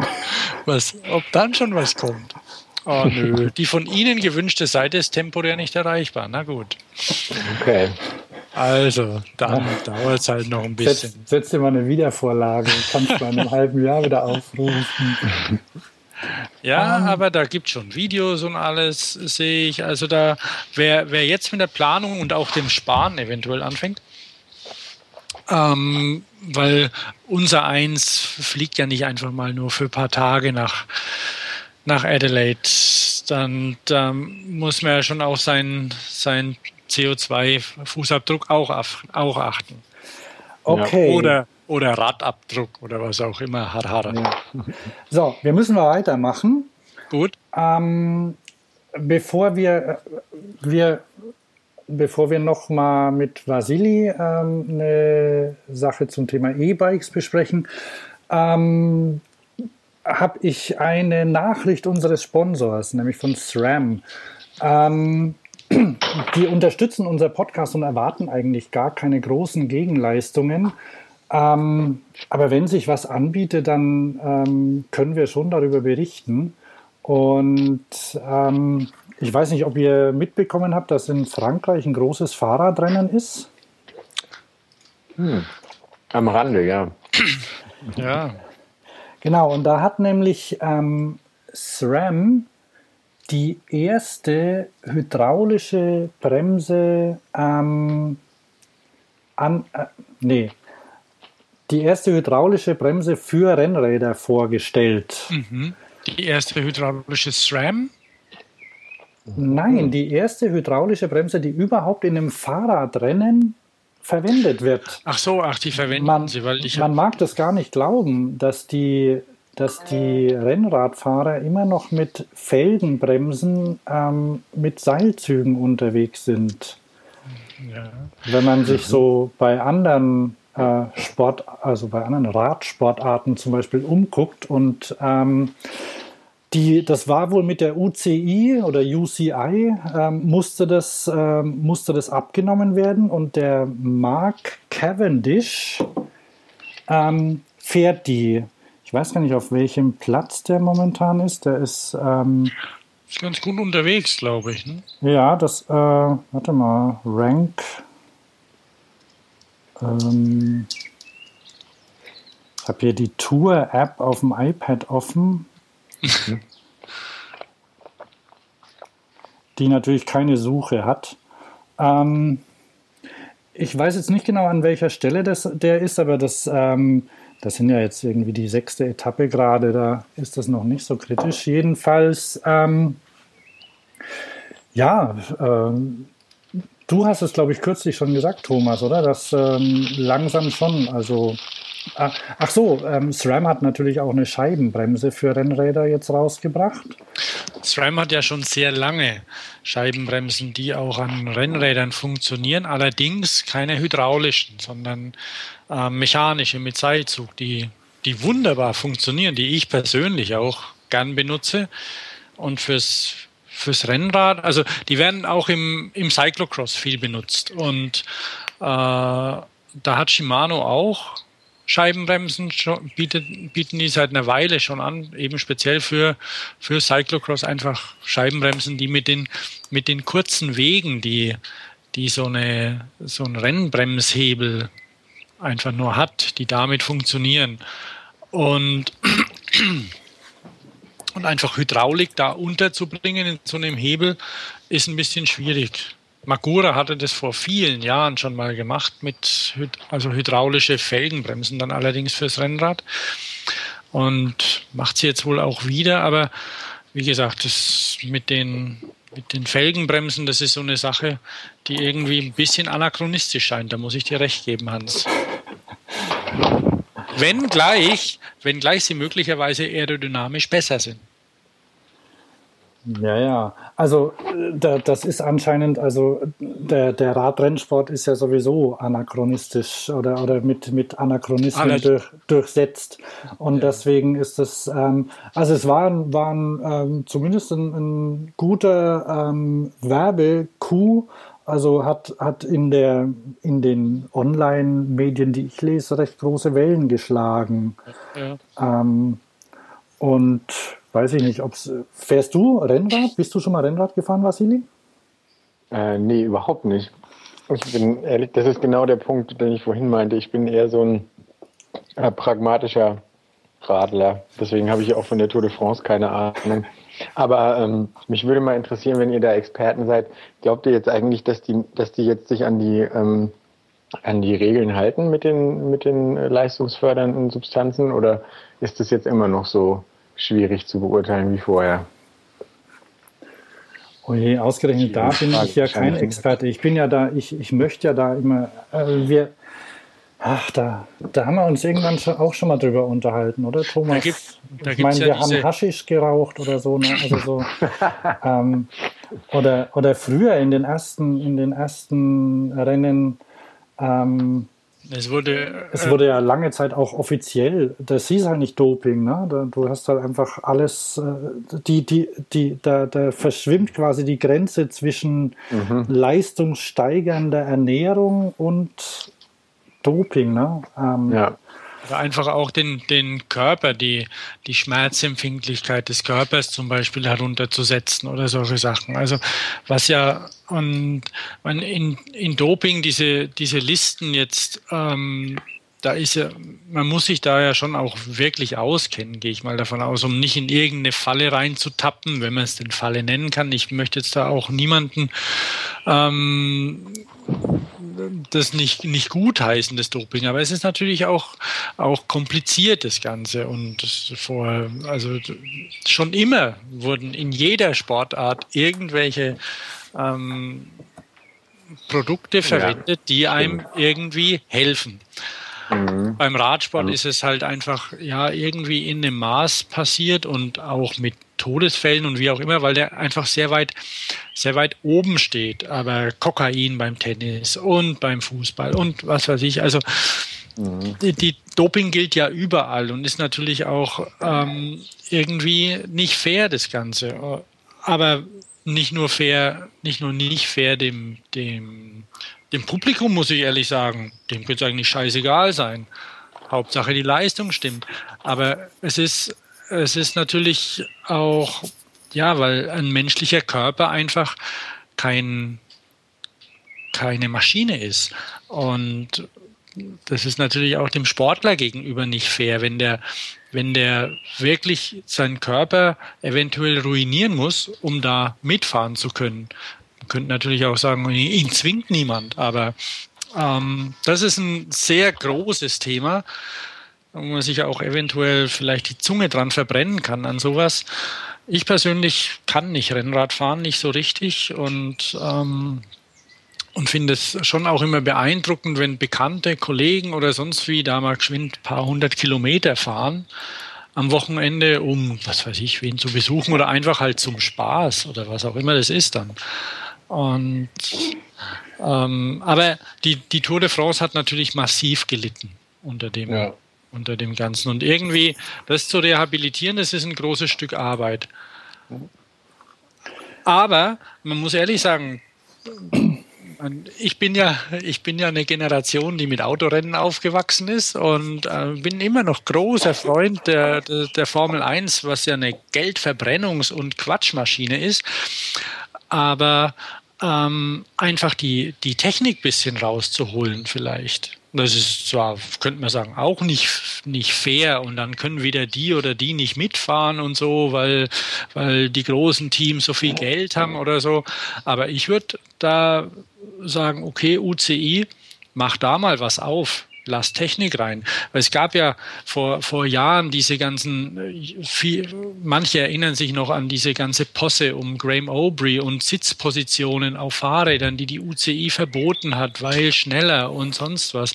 Was, ob dann schon was kommt. Oh nö, die von Ihnen gewünschte Seite ist temporär nicht erreichbar. Na gut. Okay. Also, dann ja. dauert es halt noch ein bisschen. Setz, setz dir mal eine Wiedervorlage. Kannst du in einem halben Jahr wieder aufrufen. Ja. Ähm. aber da gibt es schon Videos und alles, sehe ich. Also da, wer, wer jetzt mit der Planung und auch dem Sparen eventuell anfängt, ähm, weil unser Eins fliegt ja nicht einfach mal nur für ein paar Tage nach nach Adelaide, dann, dann muss man ja schon auf seinen, seinen CO2-Fußabdruck auch, auch achten. Okay. Oder, oder Radabdruck oder was auch immer. Har, har. Ja. So, wir müssen mal weitermachen. Gut. Ähm, bevor wir, wir bevor wir noch mal mit Vasili ähm, eine Sache zum Thema E-Bikes besprechen, ähm, habe ich eine Nachricht unseres Sponsors, nämlich von SRAM. Ähm, die unterstützen unser Podcast und erwarten eigentlich gar keine großen Gegenleistungen. Ähm, aber wenn sich was anbietet, dann ähm, können wir schon darüber berichten. Und ähm, ich weiß nicht, ob ihr mitbekommen habt, dass in Frankreich ein großes Fahrradrennen ist. Hm. Am Rande, ja. Ja. Genau, und da hat nämlich ähm, SRAM die erste hydraulische Bremse ähm, an, äh, nee, die erste hydraulische Bremse für Rennräder vorgestellt. Mhm. Die erste hydraulische SRAM? Nein, die erste hydraulische Bremse, die überhaupt in einem Fahrradrennen verwendet wird. Ach so, ach, die verwenden man, sie, weil ich. Man mag das gar nicht glauben, dass die, dass die Rennradfahrer immer noch mit Felgenbremsen ähm, mit Seilzügen unterwegs sind. Ja. Wenn man sich so bei anderen äh, Sport, also bei anderen Radsportarten zum Beispiel umguckt und ähm, die, das war wohl mit der UCI oder UCI, ähm, musste, das, ähm, musste das abgenommen werden und der Mark Cavendish ähm, fährt die. Ich weiß gar nicht, auf welchem Platz der momentan ist. Der ist, ähm, ist ganz gut unterwegs, glaube ich. Ne? Ja, das, äh, warte mal, Rank. Ähm, ich habe hier die Tour-App auf dem iPad offen. die natürlich keine Suche hat. Ähm, ich weiß jetzt nicht genau, an welcher Stelle das, der ist, aber das, ähm, das sind ja jetzt irgendwie die sechste Etappe gerade, da ist das noch nicht so kritisch. Jedenfalls, ähm, ja, ähm, du hast es, glaube ich, kürzlich schon gesagt, Thomas, oder? Das ähm, langsam schon, also ach so, ähm, SRAM hat natürlich auch eine Scheibenbremse für Rennräder jetzt rausgebracht. SRAM hat ja schon sehr lange Scheibenbremsen, die auch an Rennrädern funktionieren, allerdings keine hydraulischen, sondern äh, mechanische mit Seilzug, die, die wunderbar funktionieren, die ich persönlich auch gern benutze. Und fürs, fürs Rennrad, also die werden auch im, im Cyclocross viel benutzt. Und äh, da hat Shimano auch Scheibenbremsen bietet, bieten die seit einer Weile schon an, eben speziell für, für Cyclocross einfach Scheibenbremsen, die mit den, mit den kurzen Wegen, die, die so, eine, so ein Rennbremshebel einfach nur hat, die damit funktionieren. Und, und einfach Hydraulik da unterzubringen in so einem Hebel ist ein bisschen schwierig. Magura hatte das vor vielen Jahren schon mal gemacht mit also hydraulische Felgenbremsen, dann allerdings fürs Rennrad. Und macht sie jetzt wohl auch wieder, aber wie gesagt, das mit den, mit den Felgenbremsen, das ist so eine Sache, die irgendwie ein bisschen anachronistisch scheint. Da muss ich dir recht geben, Hans. Wenn gleich, wenn gleich sie möglicherweise aerodynamisch besser sind. Ja, ja. Also da, das ist anscheinend, also der, der Radrennsport ist ja sowieso anachronistisch oder, oder mit, mit Anachronismen durch, durchsetzt. Und ja. deswegen ist es, ähm, also es war, war ein, ähm, zumindest ein, ein guter ähm, Werbecoup, also hat, hat in, der, in den Online-Medien, die ich lese, recht große Wellen geschlagen. Ja. Ähm, und weiß ich nicht, ob's. Fährst du Rennrad? Bist du schon mal Rennrad gefahren, Vasili? Äh, nee, überhaupt nicht. Ich bin ehrlich, das ist genau der Punkt, den ich vorhin meinte. Ich bin eher so ein äh, pragmatischer Radler. Deswegen habe ich auch von der Tour de France keine Ahnung. Aber ähm, mich würde mal interessieren, wenn ihr da Experten seid, glaubt ihr jetzt eigentlich, dass die, dass die jetzt sich an die ähm, an die Regeln halten mit den mit den leistungsfördernden Substanzen oder ist das jetzt immer noch so schwierig zu beurteilen wie vorher. Oh je, ausgerechnet da bin ich ja kein Experte. Ich bin ja da, ich, ich möchte ja da immer, äh, wir, ach, da, da haben wir uns irgendwann schon, auch schon mal drüber unterhalten, oder Thomas? Da gibt, da ich meine, wir ja haben Haschisch geraucht oder so, ne? also so, ähm, oder, oder früher in den ersten, in den ersten Rennen, ähm, es wurde, es äh, wurde ja lange Zeit auch offiziell, das hieß halt nicht Doping, ne? Du hast halt einfach alles, äh, die, die, die, da, da verschwimmt quasi die Grenze zwischen mhm. leistungssteigernder Ernährung und Doping, ne? Ähm, ja. Oder einfach auch den, den Körper, die, die Schmerzempfindlichkeit des Körpers zum Beispiel herunterzusetzen oder solche Sachen. Also was ja und in, in Doping diese, diese Listen jetzt, ähm, da ist ja, man muss sich da ja schon auch wirklich auskennen, gehe ich mal davon aus, um nicht in irgendeine Falle reinzutappen, wenn man es denn Falle nennen kann. Ich möchte jetzt da auch niemanden ähm, das nicht, nicht gut heißen, das Doping, aber es ist natürlich auch, auch kompliziert, das Ganze. Und vor, also schon immer wurden in jeder Sportart irgendwelche ähm, Produkte verwendet, die einem irgendwie helfen. Mhm. Beim Radsport mhm. ist es halt einfach ja irgendwie in einem Maß passiert und auch mit Todesfällen und wie auch immer, weil der einfach sehr weit, sehr weit oben steht. Aber Kokain beim Tennis und beim Fußball und was weiß ich. Also mhm. die, die, Doping gilt ja überall und ist natürlich auch ähm, irgendwie nicht fair, das Ganze. Aber nicht nur fair, nicht nur nicht fair dem, dem, dem Publikum, muss ich ehrlich sagen. Dem könnte es eigentlich scheißegal sein. Hauptsache die Leistung stimmt. Aber es ist es ist natürlich auch, ja, weil ein menschlicher Körper einfach kein, keine Maschine ist. Und das ist natürlich auch dem Sportler gegenüber nicht fair, wenn der, wenn der wirklich seinen Körper eventuell ruinieren muss, um da mitfahren zu können. Man könnte natürlich auch sagen, ihn zwingt niemand, aber ähm, das ist ein sehr großes Thema wo man sich auch eventuell vielleicht die Zunge dran verbrennen kann an sowas. Ich persönlich kann nicht Rennrad fahren, nicht so richtig und ähm, und finde es schon auch immer beeindruckend, wenn bekannte Kollegen oder sonst wie da mal geschwind ein paar hundert Kilometer fahren am Wochenende, um, was weiß ich, wen zu besuchen oder einfach halt zum Spaß oder was auch immer das ist dann. Und ähm, aber die, die Tour de France hat natürlich massiv gelitten unter dem ja unter dem Ganzen. Und irgendwie das zu rehabilitieren, das ist ein großes Stück Arbeit. Aber man muss ehrlich sagen, ich bin ja, ich bin ja eine Generation, die mit Autorennen aufgewachsen ist und äh, bin immer noch großer Freund der, der, der Formel 1, was ja eine Geldverbrennungs- und Quatschmaschine ist. Aber ähm, einfach die, die Technik bisschen rauszuholen vielleicht. Das ist zwar, könnte man sagen, auch nicht, nicht fair und dann können wieder die oder die nicht mitfahren und so, weil, weil die großen Teams so viel Geld haben oder so. Aber ich würde da sagen, okay, UCI, mach da mal was auf lass Technik rein. Weil es gab ja vor, vor Jahren diese ganzen, äh, viel, manche erinnern sich noch an diese ganze Posse um Graham Aubrey und Sitzpositionen auf Fahrrädern, die die UCI verboten hat, weil schneller und sonst was.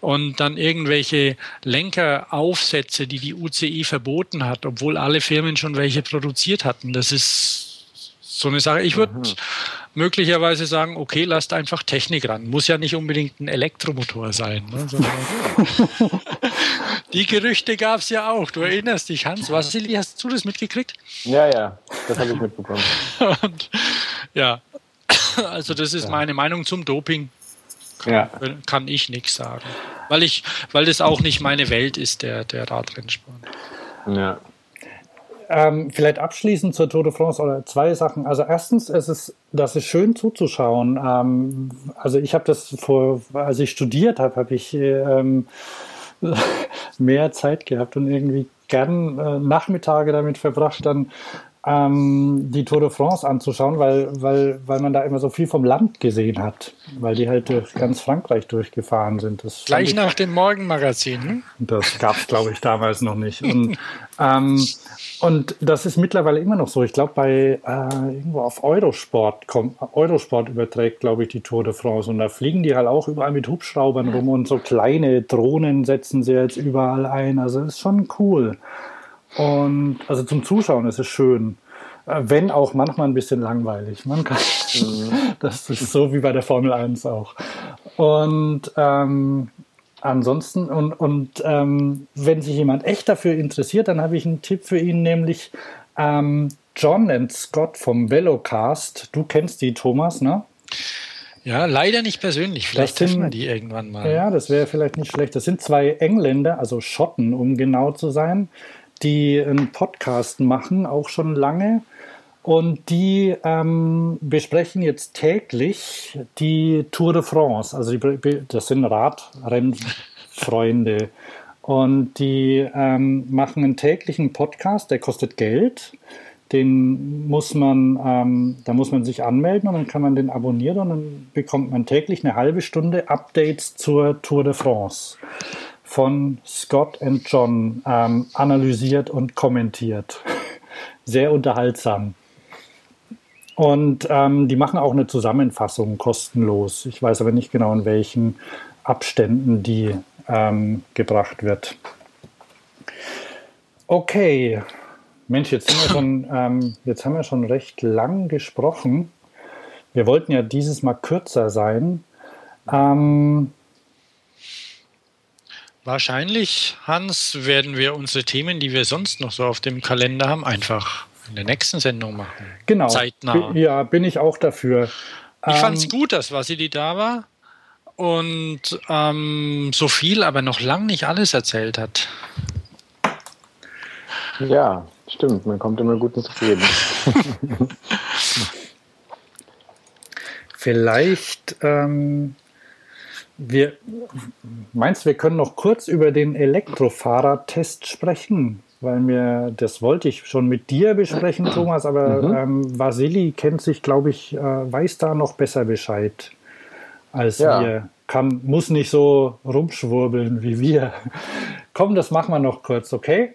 Und dann irgendwelche Lenkeraufsätze, die die UCI verboten hat, obwohl alle Firmen schon welche produziert hatten. Das ist so eine Sache. Ich würde mhm. Möglicherweise sagen, okay, lasst einfach Technik ran. Muss ja nicht unbedingt ein Elektromotor sein. Ne? die Gerüchte gab es ja auch. Du erinnerst dich, Hans. Vasili, hast du das mitgekriegt? Ja, ja, das habe ich mitbekommen. Und, ja, also das ist ja. meine Meinung zum Doping. Kann, ja. kann ich nichts sagen. Weil ich, weil das auch nicht meine Welt ist, der, der Radrennsport. Ja. Ähm, vielleicht abschließend zur Tour de France oder zwei Sachen. Also erstens, es ist, das ist schön zuzuschauen. Ähm, also ich habe das vor, als ich studiert habe, habe ich ähm, mehr Zeit gehabt und irgendwie gern äh, Nachmittage damit verbracht, dann ähm, die Tour de France anzuschauen, weil, weil, weil man da immer so viel vom Land gesehen hat, weil die halt durch ganz Frankreich durchgefahren sind. Das Gleich nach dem Morgenmagazin. Hm? Das gab es, glaube ich, damals noch nicht. Und, ähm, und das ist mittlerweile immer noch so. Ich glaube, bei äh, irgendwo auf Eurosport kommt, Eurosport überträgt, glaube ich, die Tour de France. Und da fliegen die halt auch überall mit Hubschraubern rum und so kleine Drohnen setzen sie jetzt überall ein. Also ist schon cool. Und also zum Zuschauen ist es schön. Äh, wenn auch manchmal ein bisschen langweilig. Man kann, mhm. das ist so wie bei der Formel 1 auch. Und ähm, ansonsten, und, und ähm, wenn sich jemand echt dafür interessiert, dann habe ich einen Tipp für ihn, nämlich ähm, John und Scott vom Velocast. Du kennst die, Thomas, ne? Ja, leider nicht persönlich. Vielleicht treffen wir die irgendwann mal. Ja, das wäre vielleicht nicht schlecht. Das sind zwei Engländer, also Schotten, um genau zu sein, die einen Podcast machen, auch schon lange. Und die ähm, besprechen jetzt täglich die Tour de France. Also die, das sind Radrennfreunde. Und die ähm, machen einen täglichen Podcast, der kostet Geld. Den muss man, ähm, da muss man sich anmelden und dann kann man den abonnieren und dann bekommt man täglich eine halbe Stunde Updates zur Tour de France von Scott und John ähm, analysiert und kommentiert. Sehr unterhaltsam. Und ähm, die machen auch eine Zusammenfassung kostenlos. Ich weiß aber nicht genau, in welchen Abständen die ähm, gebracht wird. Okay. Mensch, jetzt, sind wir schon, ähm, jetzt haben wir schon recht lang gesprochen. Wir wollten ja dieses Mal kürzer sein. Ähm, Wahrscheinlich, Hans, werden wir unsere Themen, die wir sonst noch so auf dem Kalender haben, einfach in der nächsten Sendung machen. Genau. Zeitnah. Ja, bin ich auch dafür. Ich ähm, fand es gut, dass Vasili da war und ähm, so viel, aber noch lang nicht alles erzählt hat. Ja, stimmt. Man kommt immer gut ins Reden. Vielleicht, ähm, wir, meinst wir können noch kurz über den Elektrofahrertest sprechen? weil mir, das wollte ich schon mit dir besprechen, Thomas, aber mhm. ähm, Vasili kennt sich, glaube ich, äh, weiß da noch besser Bescheid als ja. wir. Kann, muss nicht so rumschwurbeln wie wir. Komm, das machen wir noch kurz, okay?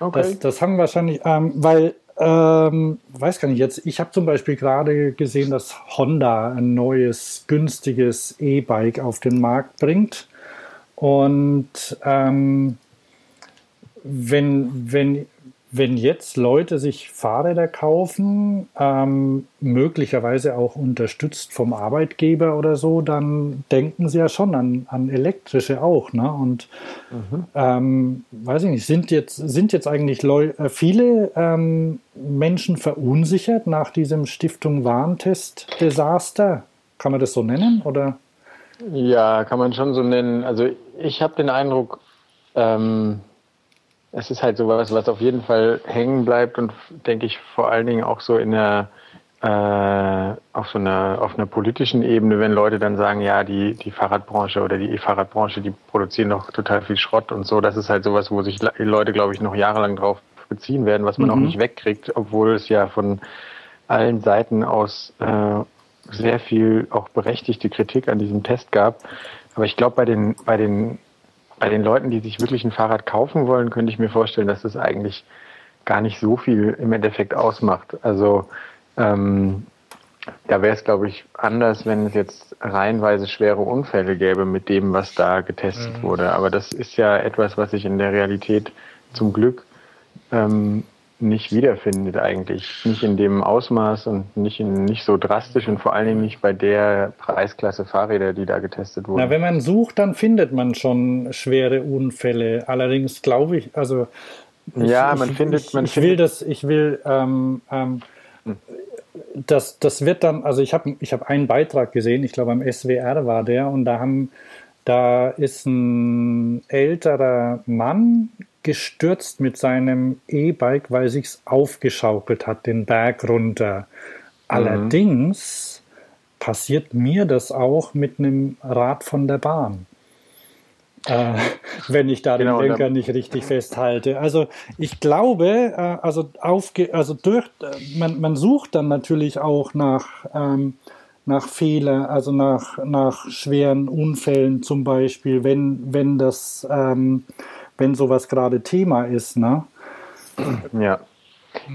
Okay. Das, das haben wir wahrscheinlich, ähm, weil, ähm, weiß gar nicht jetzt, ich habe zum Beispiel gerade gesehen, dass Honda ein neues, günstiges E-Bike auf den Markt bringt. Und ähm, wenn, wenn, wenn jetzt Leute sich Fahrräder kaufen, ähm, möglicherweise auch unterstützt vom Arbeitgeber oder so, dann denken sie ja schon an, an elektrische auch. Ne? Und mhm. ähm, weiß ich nicht, sind jetzt, sind jetzt eigentlich Leu äh, viele ähm, Menschen verunsichert nach diesem Stiftung Warntest-Desaster? Kann man das so nennen? Oder? Ja, kann man schon so nennen. Also ich habe den Eindruck, ähm, es ist halt sowas, was auf jeden Fall hängen bleibt und denke ich vor allen Dingen auch so in der äh, auf so einer auf einer politischen Ebene, wenn Leute dann sagen, ja, die die Fahrradbranche oder die E-Fahrradbranche, die produzieren doch total viel Schrott und so, das ist halt sowas, wo sich die Leute, glaube ich, noch jahrelang drauf beziehen werden, was man mhm. auch nicht wegkriegt, obwohl es ja von allen Seiten aus äh, sehr viel auch berechtigte Kritik an diesem Test gab. Aber ich glaube, bei den, bei den, bei den Leuten, die sich wirklich ein Fahrrad kaufen wollen, könnte ich mir vorstellen, dass das eigentlich gar nicht so viel im Endeffekt ausmacht. Also ähm, da wäre es, glaube ich, anders, wenn es jetzt reihenweise schwere Unfälle gäbe mit dem, was da getestet mhm. wurde. Aber das ist ja etwas, was sich in der Realität zum Glück ähm, nicht wiederfindet eigentlich. Nicht in dem Ausmaß und nicht, in, nicht so drastisch und vor allen Dingen nicht bei der Preisklasse Fahrräder, die da getestet wurden. Na, wenn man sucht, dann findet man schon schwere Unfälle. Allerdings glaube ich, also ich, ja, man ich, findet, ich, man ich findet, will das, ich will, ähm, ähm, das, das wird dann, also ich habe ich hab einen Beitrag gesehen, ich glaube am SWR war der und da haben, da ist ein älterer Mann gestürzt mit seinem E-Bike, weil sich's aufgeschaukelt hat, den Berg runter. Mhm. Allerdings passiert mir das auch mit einem Rad von der Bahn. Äh, wenn ich da genau, den Lenker nicht richtig festhalte. Also ich glaube, äh, also, aufge also durch, äh, man, man sucht dann natürlich auch nach, ähm, nach Fehler, also nach, nach schweren Unfällen zum Beispiel, wenn, wenn das ähm, wenn sowas gerade Thema ist, ne? Ja.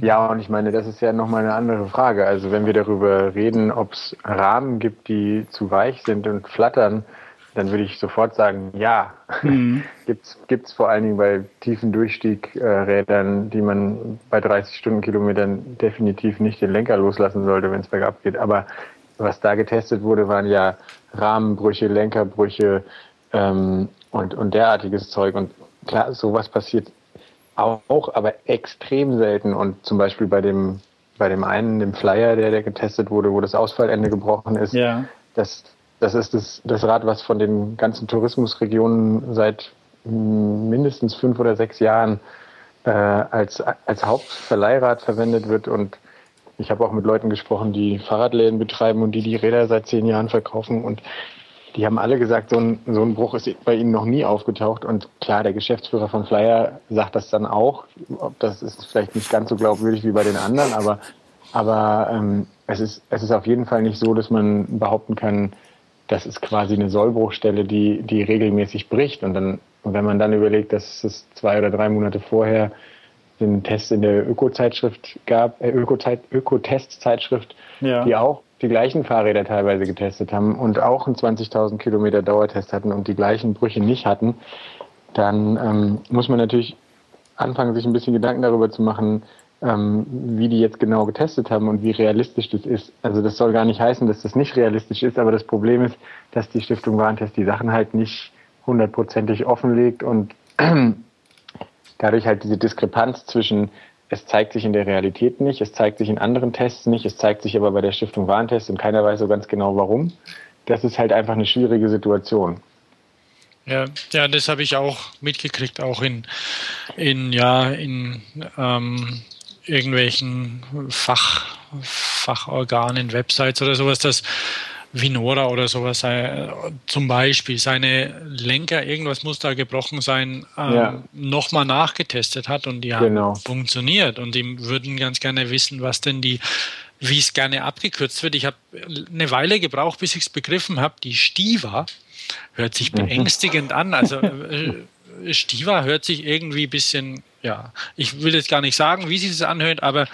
Ja, und ich meine, das ist ja nochmal eine andere Frage. Also wenn wir darüber reden, ob es Rahmen gibt, die zu weich sind und flattern, dann würde ich sofort sagen, ja. Mhm. Gibt es vor allen Dingen bei tiefen Durchstiegrädern, die man bei 30 Stundenkilometern definitiv nicht den Lenker loslassen sollte, wenn es bergab geht. Aber was da getestet wurde, waren ja Rahmenbrüche, Lenkerbrüche ähm, und, und derartiges Zeug. Und klar, sowas passiert auch, aber extrem selten. Und zum Beispiel bei dem, bei dem einen, dem Flyer, der, der getestet wurde, wo das Ausfallende gebrochen ist, ja. das, das ist das, das Rad, was von den ganzen Tourismusregionen seit mindestens fünf oder sechs Jahren äh, als, als Hauptverleihrad verwendet wird. Und ich habe auch mit Leuten gesprochen, die Fahrradläden betreiben und die die Räder seit zehn Jahren verkaufen. Und die haben alle gesagt, so ein, so ein Bruch ist bei ihnen noch nie aufgetaucht. Und klar, der Geschäftsführer von Flyer sagt das dann auch. Das ist vielleicht nicht ganz so glaubwürdig wie bei den anderen, aber, aber ähm, es, ist, es ist auf jeden Fall nicht so, dass man behaupten kann, das ist quasi eine Sollbruchstelle, die, die regelmäßig bricht. Und dann, wenn man dann überlegt, dass es zwei oder drei Monate vorher den Test in der Öko-Zeitschrift gab, äh, Öko-Test-Zeitschrift, ja. die auch die gleichen Fahrräder teilweise getestet haben und auch einen 20.000 Kilometer Dauertest hatten und die gleichen Brüche nicht hatten, dann ähm, muss man natürlich anfangen, sich ein bisschen Gedanken darüber zu machen, ähm, wie die jetzt genau getestet haben und wie realistisch das ist. Also das soll gar nicht heißen, dass das nicht realistisch ist, aber das Problem ist, dass die Stiftung Warentest die Sachen halt nicht hundertprozentig offenlegt und dadurch halt diese Diskrepanz zwischen es zeigt sich in der Realität nicht, es zeigt sich in anderen Tests nicht, es zeigt sich aber bei der Stiftung Warentest und keiner weiß so ganz genau warum. Das ist halt einfach eine schwierige Situation. Ja, ja, das habe ich auch mitgekriegt, auch in, in ja, in ähm, irgendwelchen Fach, Fachorganen, Websites oder sowas, dass Vinora oder sowas, äh, zum Beispiel seine Lenker, irgendwas muss da gebrochen sein, ähm, ja. nochmal nachgetestet hat und die genau. haben funktioniert. Und die würden ganz gerne wissen, was denn die, wie es gerne abgekürzt wird. Ich habe eine Weile gebraucht, bis ich es begriffen habe. Die Stiva hört sich mhm. beängstigend an. Also äh, Stiva hört sich irgendwie ein bisschen, ja, ich will jetzt gar nicht sagen, wie sich das anhört, aber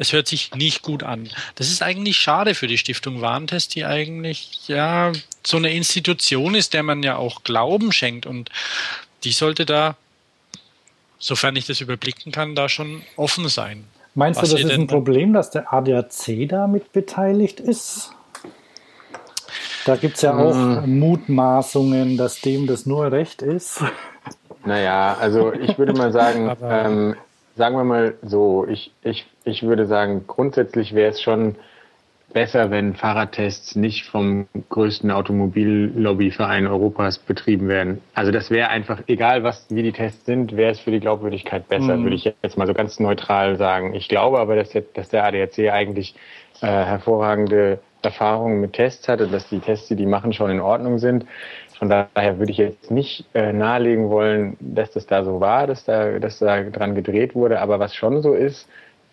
es hört sich nicht gut an. Das ist eigentlich schade für die Stiftung Warentest, die eigentlich ja so eine Institution ist, der man ja auch Glauben schenkt und die sollte da, sofern ich das überblicken kann, da schon offen sein. Meinst du, das ist ein Problem, dass der ADAC da mit beteiligt ist? Da gibt es ja auch hm. Mutmaßungen, dass dem das nur recht ist. Naja, also ich würde mal sagen, ähm, sagen wir mal so, ich, ich, ich würde sagen, grundsätzlich wäre es schon besser, wenn Fahrradtests nicht vom größten Automobillobbyverein Europas betrieben werden. Also das wäre einfach, egal was, wie die Tests sind, wäre es für die Glaubwürdigkeit besser, mhm. würde ich jetzt mal so ganz neutral sagen. Ich glaube aber, dass, der, dass der ADAC eigentlich äh, hervorragende Erfahrungen mit Tests hat und dass die Tests, die die machen, schon in Ordnung sind. Von daher würde ich jetzt nicht äh, nahelegen wollen, dass das da so war, dass da, dass da dran gedreht wurde. Aber was schon so ist,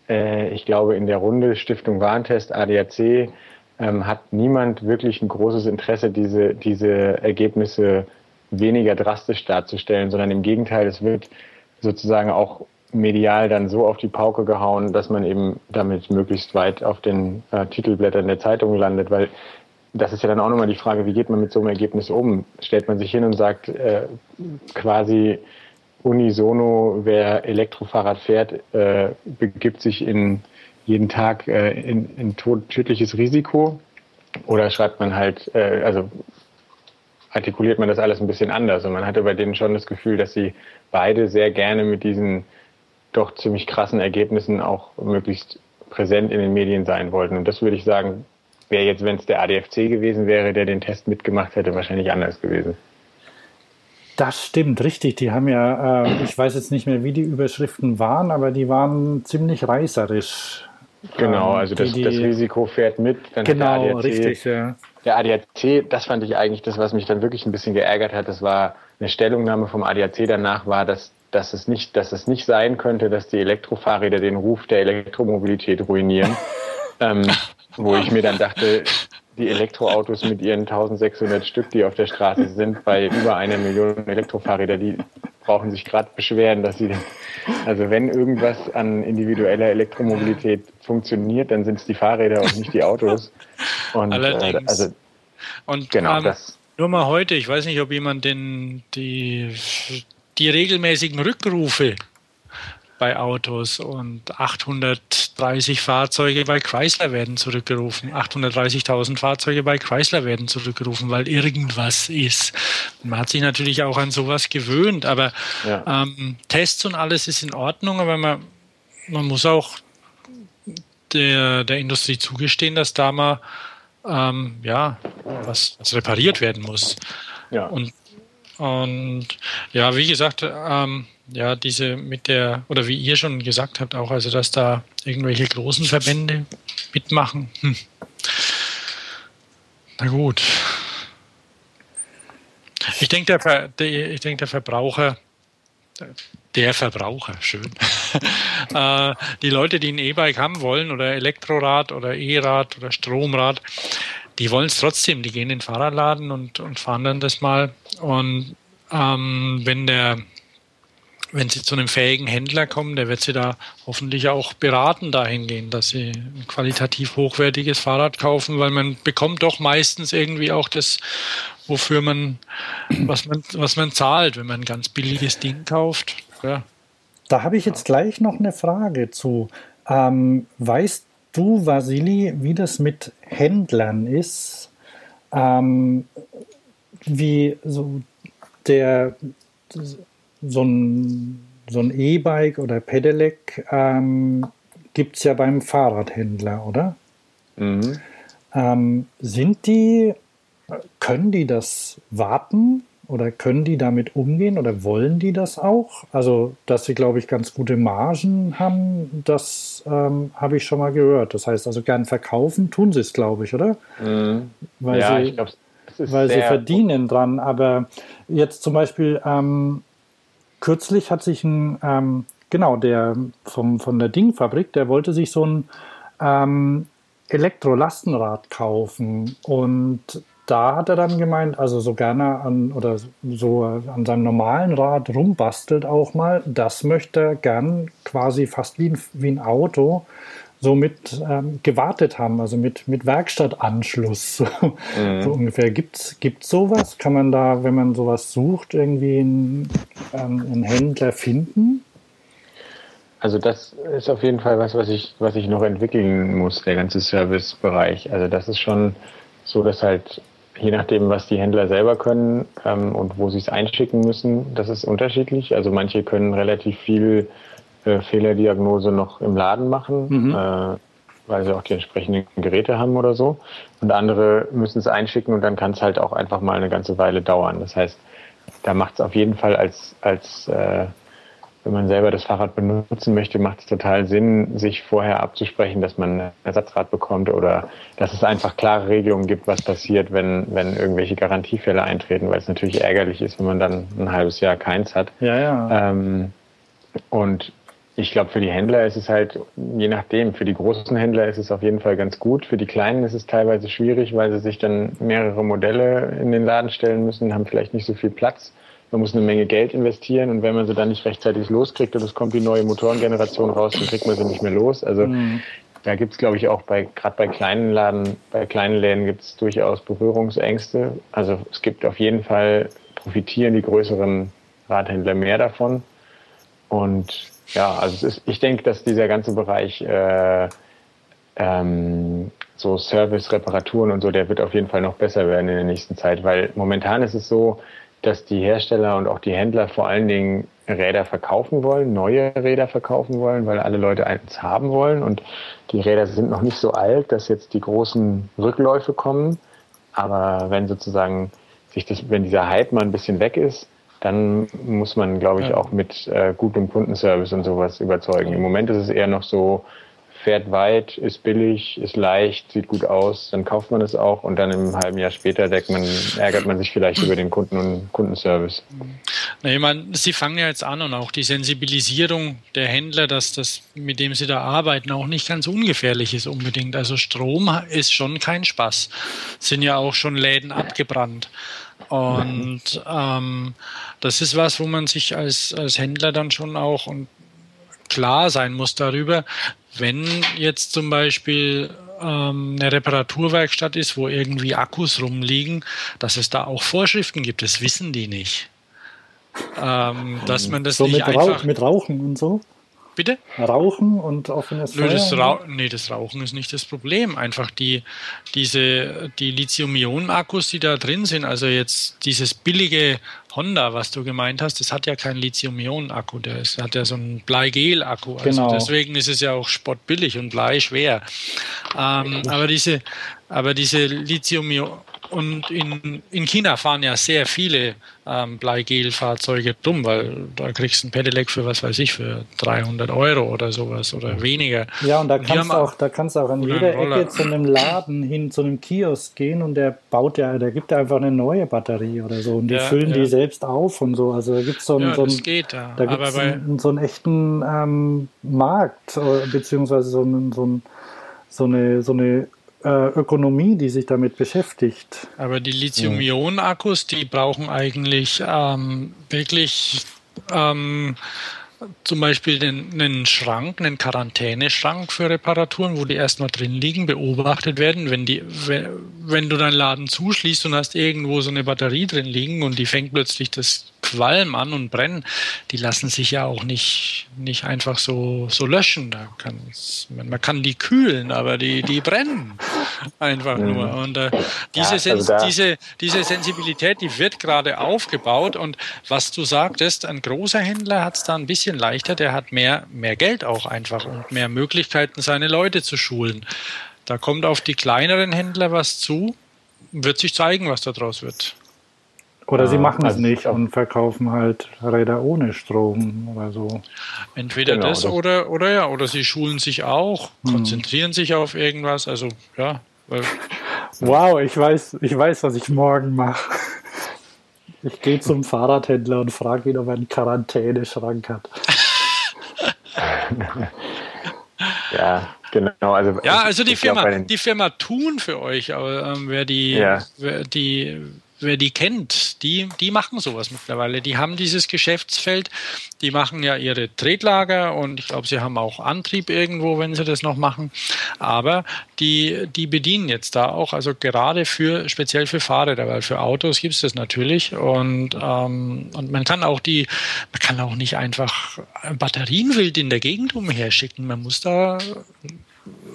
äh, ich glaube, in der Runde Stiftung Warntest, ADAC, ähm, hat niemand wirklich ein großes Interesse, diese, diese Ergebnisse weniger drastisch darzustellen, sondern im Gegenteil, es wird sozusagen auch medial dann so auf die Pauke gehauen, dass man eben damit möglichst weit auf den äh, Titelblättern der Zeitung landet, weil das ist ja dann auch nochmal die Frage, wie geht man mit so einem Ergebnis um? Stellt man sich hin und sagt äh, quasi unisono, wer Elektrofahrrad fährt, äh, begibt sich in jeden Tag äh, in, in tödliches Risiko? Oder schreibt man halt, äh, also artikuliert man das alles ein bisschen anders? Und man hatte bei denen schon das Gefühl, dass sie beide sehr gerne mit diesen doch ziemlich krassen Ergebnissen auch möglichst präsent in den Medien sein wollten. Und das würde ich sagen, wäre jetzt, wenn es der ADFC gewesen wäre, der den Test mitgemacht hätte, wahrscheinlich anders gewesen. Das stimmt, richtig. Die haben ja, äh, ich weiß jetzt nicht mehr, wie die Überschriften waren, aber die waren ziemlich reißerisch. Genau, ähm, also das, die, das Risiko fährt mit. Dann genau, der ADAC, richtig, ja. Der ADAC, das fand ich eigentlich das, was mich dann wirklich ein bisschen geärgert hat. Das war eine Stellungnahme vom ADAC danach, war, dass, dass, es nicht, dass es nicht sein könnte, dass die Elektrofahrräder den Ruf der Elektromobilität ruinieren. ähm, wo ich mir dann dachte, die Elektroautos mit ihren 1600 Stück, die auf der Straße sind, bei über einer Million Elektrofahrräder, die brauchen sich gerade beschweren, dass sie, also wenn irgendwas an individueller Elektromobilität funktioniert, dann sind es die Fahrräder und nicht die Autos. Und, äh, Allerdings. Äh, also, und genau um, das. Nur mal heute, ich weiß nicht, ob jemand den, die, die regelmäßigen Rückrufe bei Autos und 830 Fahrzeuge bei Chrysler werden zurückgerufen. 830.000 Fahrzeuge bei Chrysler werden zurückgerufen, weil irgendwas ist. Man hat sich natürlich auch an sowas gewöhnt, aber ja. ähm, Tests und alles ist in Ordnung, aber man, man muss auch der, der Industrie zugestehen, dass da mal ähm, ja, was, was repariert werden muss. Ja. Und, und ja, wie gesagt, ähm, ja, diese mit der, oder wie ihr schon gesagt habt, auch, also dass da irgendwelche großen Verbände mitmachen. Hm. Na gut. Ich denke, der, der, ich denke, der Verbraucher, der Verbraucher, schön. äh, die Leute, die ein E-Bike haben wollen oder Elektrorad oder E-Rad oder Stromrad, die wollen es trotzdem. Die gehen in den Fahrradladen und, und fahren dann das mal. Und ähm, wenn der wenn Sie zu einem fähigen Händler kommen, der wird Sie da hoffentlich auch beraten dahingehend, dass Sie ein qualitativ hochwertiges Fahrrad kaufen, weil man bekommt doch meistens irgendwie auch das, wofür man, was man, was man zahlt, wenn man ein ganz billiges Ding kauft. Ja. Da habe ich jetzt gleich noch eine Frage zu. Ähm, weißt du, Vasili, wie das mit Händlern ist? Ähm, wie so der so ein, so ein E-Bike oder Pedelec ähm, gibt es ja beim Fahrradhändler, oder? Mhm. Ähm, sind die, können die das warten oder können die damit umgehen oder wollen die das auch? Also, dass sie, glaube ich, ganz gute Margen haben, das ähm, habe ich schon mal gehört. Das heißt also, gern verkaufen tun sie es, glaube ich, oder? Mhm. Weil ja, sie, ich glaube, weil sie verdienen dran. Aber jetzt zum Beispiel, ähm, kürzlich hat sich ein, ähm, genau, der vom, von der Dingfabrik, der wollte sich so ein ähm, Elektrolastenrad kaufen. Und da hat er dann gemeint, also so gerne an oder so an seinem normalen Rad rumbastelt auch mal, das möchte er gern quasi fast wie ein, wie ein Auto so mit ähm, gewartet haben, also mit, mit Werkstattanschluss, so, mhm. so ungefähr. Gibt es sowas? Kann man da, wenn man sowas sucht, irgendwie einen, ähm, einen Händler finden? Also das ist auf jeden Fall was, was ich, was ich noch entwickeln muss, der ganze Servicebereich. Also das ist schon so, dass halt je nachdem, was die Händler selber können ähm, und wo sie es einschicken müssen, das ist unterschiedlich. Also manche können relativ viel äh, Fehlerdiagnose noch im Laden machen. Mhm. Äh, weil sie auch die entsprechenden Geräte haben oder so. Und andere müssen es einschicken und dann kann es halt auch einfach mal eine ganze Weile dauern. Das heißt, da macht es auf jeden Fall als, als äh, wenn man selber das Fahrrad benutzen möchte, macht es total Sinn, sich vorher abzusprechen, dass man ein Ersatzrad bekommt oder dass es einfach klare Regelungen gibt, was passiert, wenn, wenn irgendwelche Garantiefälle eintreten, weil es natürlich ärgerlich ist, wenn man dann ein halbes Jahr keins hat. Ja, ja. Ähm, und ich glaube, für die Händler ist es halt, je nachdem, für die großen Händler ist es auf jeden Fall ganz gut. Für die kleinen ist es teilweise schwierig, weil sie sich dann mehrere Modelle in den Laden stellen müssen, haben vielleicht nicht so viel Platz. Man muss eine Menge Geld investieren und wenn man sie dann nicht rechtzeitig loskriegt und es kommt die neue Motorengeneration raus, dann kriegt man sie nicht mehr los. Also mhm. da gibt es, glaube ich, auch bei gerade bei kleinen Laden, bei kleinen Läden gibt es durchaus Berührungsängste. Also es gibt auf jeden Fall profitieren die größeren Radhändler mehr davon. Und ja, also ist, ich denke, dass dieser ganze Bereich äh, ähm, so Service, Reparaturen und so, der wird auf jeden Fall noch besser werden in der nächsten Zeit, weil momentan ist es so, dass die Hersteller und auch die Händler vor allen Dingen Räder verkaufen wollen, neue Räder verkaufen wollen, weil alle Leute eins haben wollen und die Räder sind noch nicht so alt, dass jetzt die großen Rückläufe kommen. Aber wenn sozusagen sich das, wenn dieser Hype mal ein bisschen weg ist, dann muss man, glaube ich, auch mit äh, gutem Kundenservice und sowas überzeugen. Im Moment ist es eher noch so, fährt weit, ist billig, ist leicht, sieht gut aus, dann kauft man es auch und dann im halben Jahr später man, ärgert man sich vielleicht über den Kunden und Kundenservice. Na, ich meine, Sie fangen ja jetzt an und auch die Sensibilisierung der Händler, dass das, mit dem Sie da arbeiten, auch nicht ganz ungefährlich ist unbedingt. Also Strom ist schon kein Spaß. Sind ja auch schon Läden abgebrannt. Und ähm, das ist was, wo man sich als, als Händler dann schon auch und klar sein muss darüber, wenn jetzt zum Beispiel ähm, eine Reparaturwerkstatt ist, wo irgendwie Akkus rumliegen, dass es da auch Vorschriften gibt. Das wissen die nicht. Ähm, dass man das so nicht mit, Rauch, mit Rauchen und so? Bitte? Rauchen und offenes Nö, das Rauch, nee, das Rauchen ist nicht das Problem. Einfach die, diese, die Lithium-Ionen-Akkus, die da drin sind, also jetzt dieses billige Honda, was du gemeint hast, das hat ja keinen Lithium-Ionen-Akku, das hat ja so einen Bleigel-Akku. Also genau. deswegen ist es ja auch sportbillig und bleischwer. Ähm, aber diese, aber diese Lithium-Ionen und in, in China fahren ja sehr viele ähm, Bleigel-Fahrzeuge rum, weil da kriegst du ein Pedelec für was weiß ich, für 300 Euro oder sowas oder weniger. Ja, und da kannst, du auch, da kannst du auch an jeder Ecke zu einem Laden hin, zu einem Kiosk gehen und der baut ja, der gibt ja einfach eine neue Batterie oder so und die ja, füllen ja. die selbst auf und so. Also da gibt es so einen, ja, so einen, geht, ja. da gibt's einen, so einen echten ähm, Markt, äh, beziehungsweise so einen, so einen so eine, so eine Ökonomie, die sich damit beschäftigt. Aber die Lithium-Ionen-Akkus, die brauchen eigentlich ähm, wirklich ähm, zum Beispiel einen, Schrank, einen Quarantäneschrank für Reparaturen, wo die erstmal drin liegen, beobachtet werden. Wenn, die, wenn du deinen Laden zuschließt und hast irgendwo so eine Batterie drin liegen und die fängt plötzlich das Qualm an und brennen, die lassen sich ja auch nicht, nicht einfach so, so löschen. Da man kann die kühlen, aber die, die brennen einfach mhm. nur. Und äh, diese, ja, also diese, diese Sensibilität, die wird gerade aufgebaut. Und was du sagtest, ein großer Händler hat es da ein bisschen leichter, der hat mehr, mehr Geld auch einfach und mehr Möglichkeiten, seine Leute zu schulen. Da kommt auf die kleineren Händler was zu, wird sich zeigen, was da draus wird. Oder sie machen also es nicht und verkaufen halt Räder ohne Strom oder so. Entweder genau, das, das, oder, oder ja, oder sie schulen sich auch, hm. konzentrieren sich auf irgendwas. Also ja. Wow, ich weiß, ich weiß, was ich morgen mache. Ich gehe zum Fahrradhändler und frage ihn, ob er einen Quarantäneschrank hat. ja, genau. Also ja, also die Firma, die Firma tun für euch, aber ähm, wer die, ja. wer die wer die kennt, die, die machen sowas mittlerweile. Die haben dieses Geschäftsfeld, die machen ja ihre Tretlager und ich glaube, sie haben auch Antrieb irgendwo, wenn sie das noch machen. Aber die, die bedienen jetzt da auch, also gerade für, speziell für Fahrräder, weil für Autos gibt es das natürlich und, ähm, und man kann auch die, man kann auch nicht einfach Batterien wild in der Gegend umherschicken. Man muss da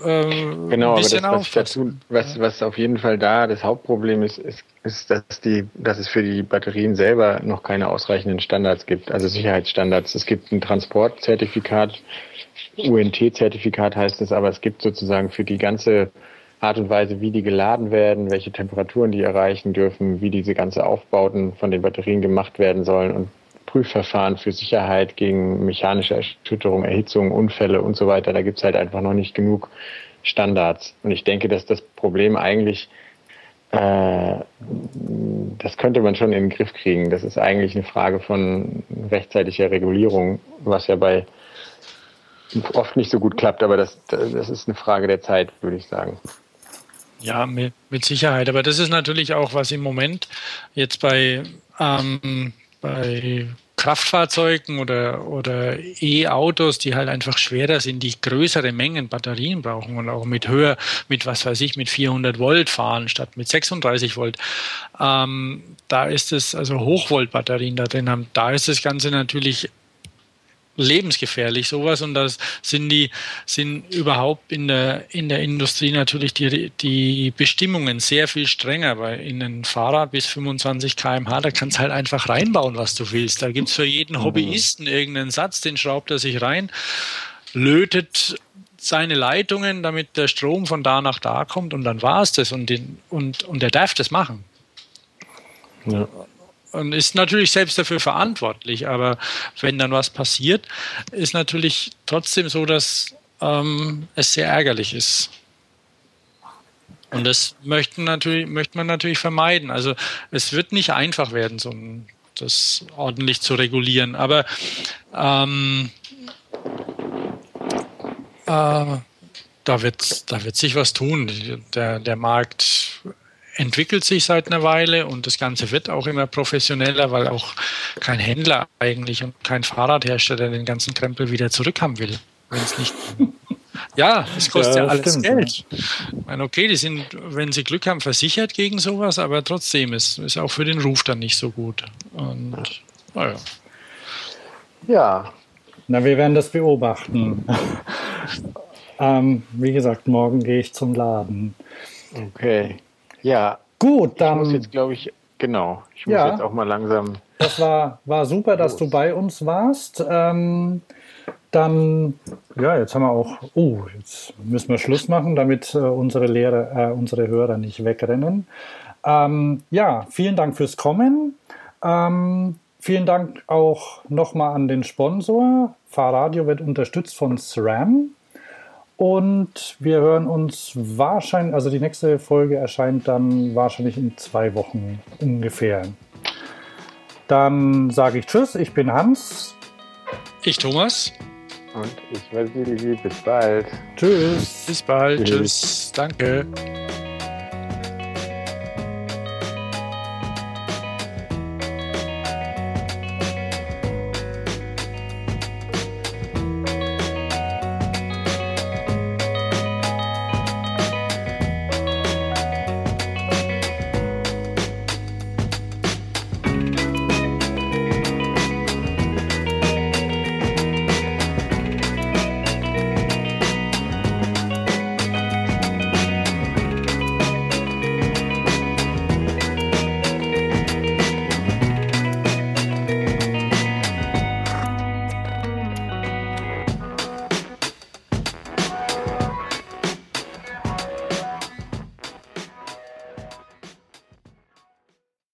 äh, genau, aber das, was, dazu, was, was auf jeden Fall da das Hauptproblem ist, ist, ist, dass, die, dass es für die Batterien selber noch keine ausreichenden Standards gibt, also Sicherheitsstandards. Es gibt ein Transportzertifikat, UNT-Zertifikat heißt es, aber es gibt sozusagen für die ganze Art und Weise, wie die geladen werden, welche Temperaturen die erreichen dürfen, wie diese ganze Aufbauten von den Batterien gemacht werden sollen und Prüfverfahren für Sicherheit gegen mechanische Erschütterung, Erhitzung, Unfälle und so weiter. Da gibt es halt einfach noch nicht genug Standards. Und ich denke, dass das Problem eigentlich, äh, das könnte man schon in den Griff kriegen. Das ist eigentlich eine Frage von rechtzeitiger Regulierung, was ja bei oft nicht so gut klappt, aber das, das ist eine Frage der Zeit, würde ich sagen. Ja, mit, mit Sicherheit. Aber das ist natürlich auch, was im Moment jetzt bei, ähm, bei Kraftfahrzeugen oder, oder E-Autos, die halt einfach schwerer sind, die größere Mengen Batterien brauchen und auch mit höher, mit was weiß ich, mit 400 Volt fahren statt mit 36 Volt. Ähm, da ist es, also Hochvolt-Batterien da drin haben, da ist das Ganze natürlich lebensgefährlich sowas. Und das sind die sind überhaupt in der in der Industrie natürlich die die Bestimmungen sehr viel strenger weil in ein Fahrrad bis 25 km/h da kannst halt einfach reinbauen was du willst. Da gibt's für jeden mhm. Hobbyisten irgendeinen Satz den schraubt er sich rein lötet seine Leitungen damit der Strom von da nach da kommt und dann war es das und den und und er darf das machen. Ja und ist natürlich selbst dafür verantwortlich. Aber wenn dann was passiert, ist natürlich trotzdem so, dass ähm, es sehr ärgerlich ist. Und das möchten natürlich, möchte man natürlich vermeiden. Also es wird nicht einfach werden, so ein, das ordentlich zu regulieren. Aber ähm, äh, da wird, da wird sich was tun. Der, der Markt entwickelt sich seit einer Weile und das Ganze wird auch immer professioneller, weil auch kein Händler eigentlich und kein Fahrradhersteller den ganzen Krempel wieder zurückhaben will, wenn es nicht. Ja, es kostet ja, ja alles stimmt, Geld. Ja. Ich meine, okay, die sind, wenn sie Glück haben, versichert gegen sowas, aber trotzdem ist es auch für den Ruf dann nicht so gut. Und naja. Ja. Na, wir werden das beobachten. ähm, wie gesagt, morgen gehe ich zum Laden. Okay. Ja. Gut, dann. Ich muss jetzt, glaube ich, genau. Ich muss ja, jetzt auch mal langsam. Das war, war super, dass du bei uns warst. Ähm, dann, ja, jetzt haben wir auch, oh, jetzt müssen wir Schluss machen, damit äh, unsere Lehrer, äh, unsere Hörer nicht wegrennen. Ähm, ja, vielen Dank fürs Kommen. Ähm, vielen Dank auch nochmal an den Sponsor. Fahrradio wird unterstützt von SRAM. Und wir hören uns wahrscheinlich, also die nächste Folge erscheint dann wahrscheinlich in zwei Wochen ungefähr. Dann sage ich Tschüss, ich bin Hans. Ich Thomas. Und ich Vasili. Bis bald. Tschüss. Bis bald. Tschüss. Tschüss. Danke.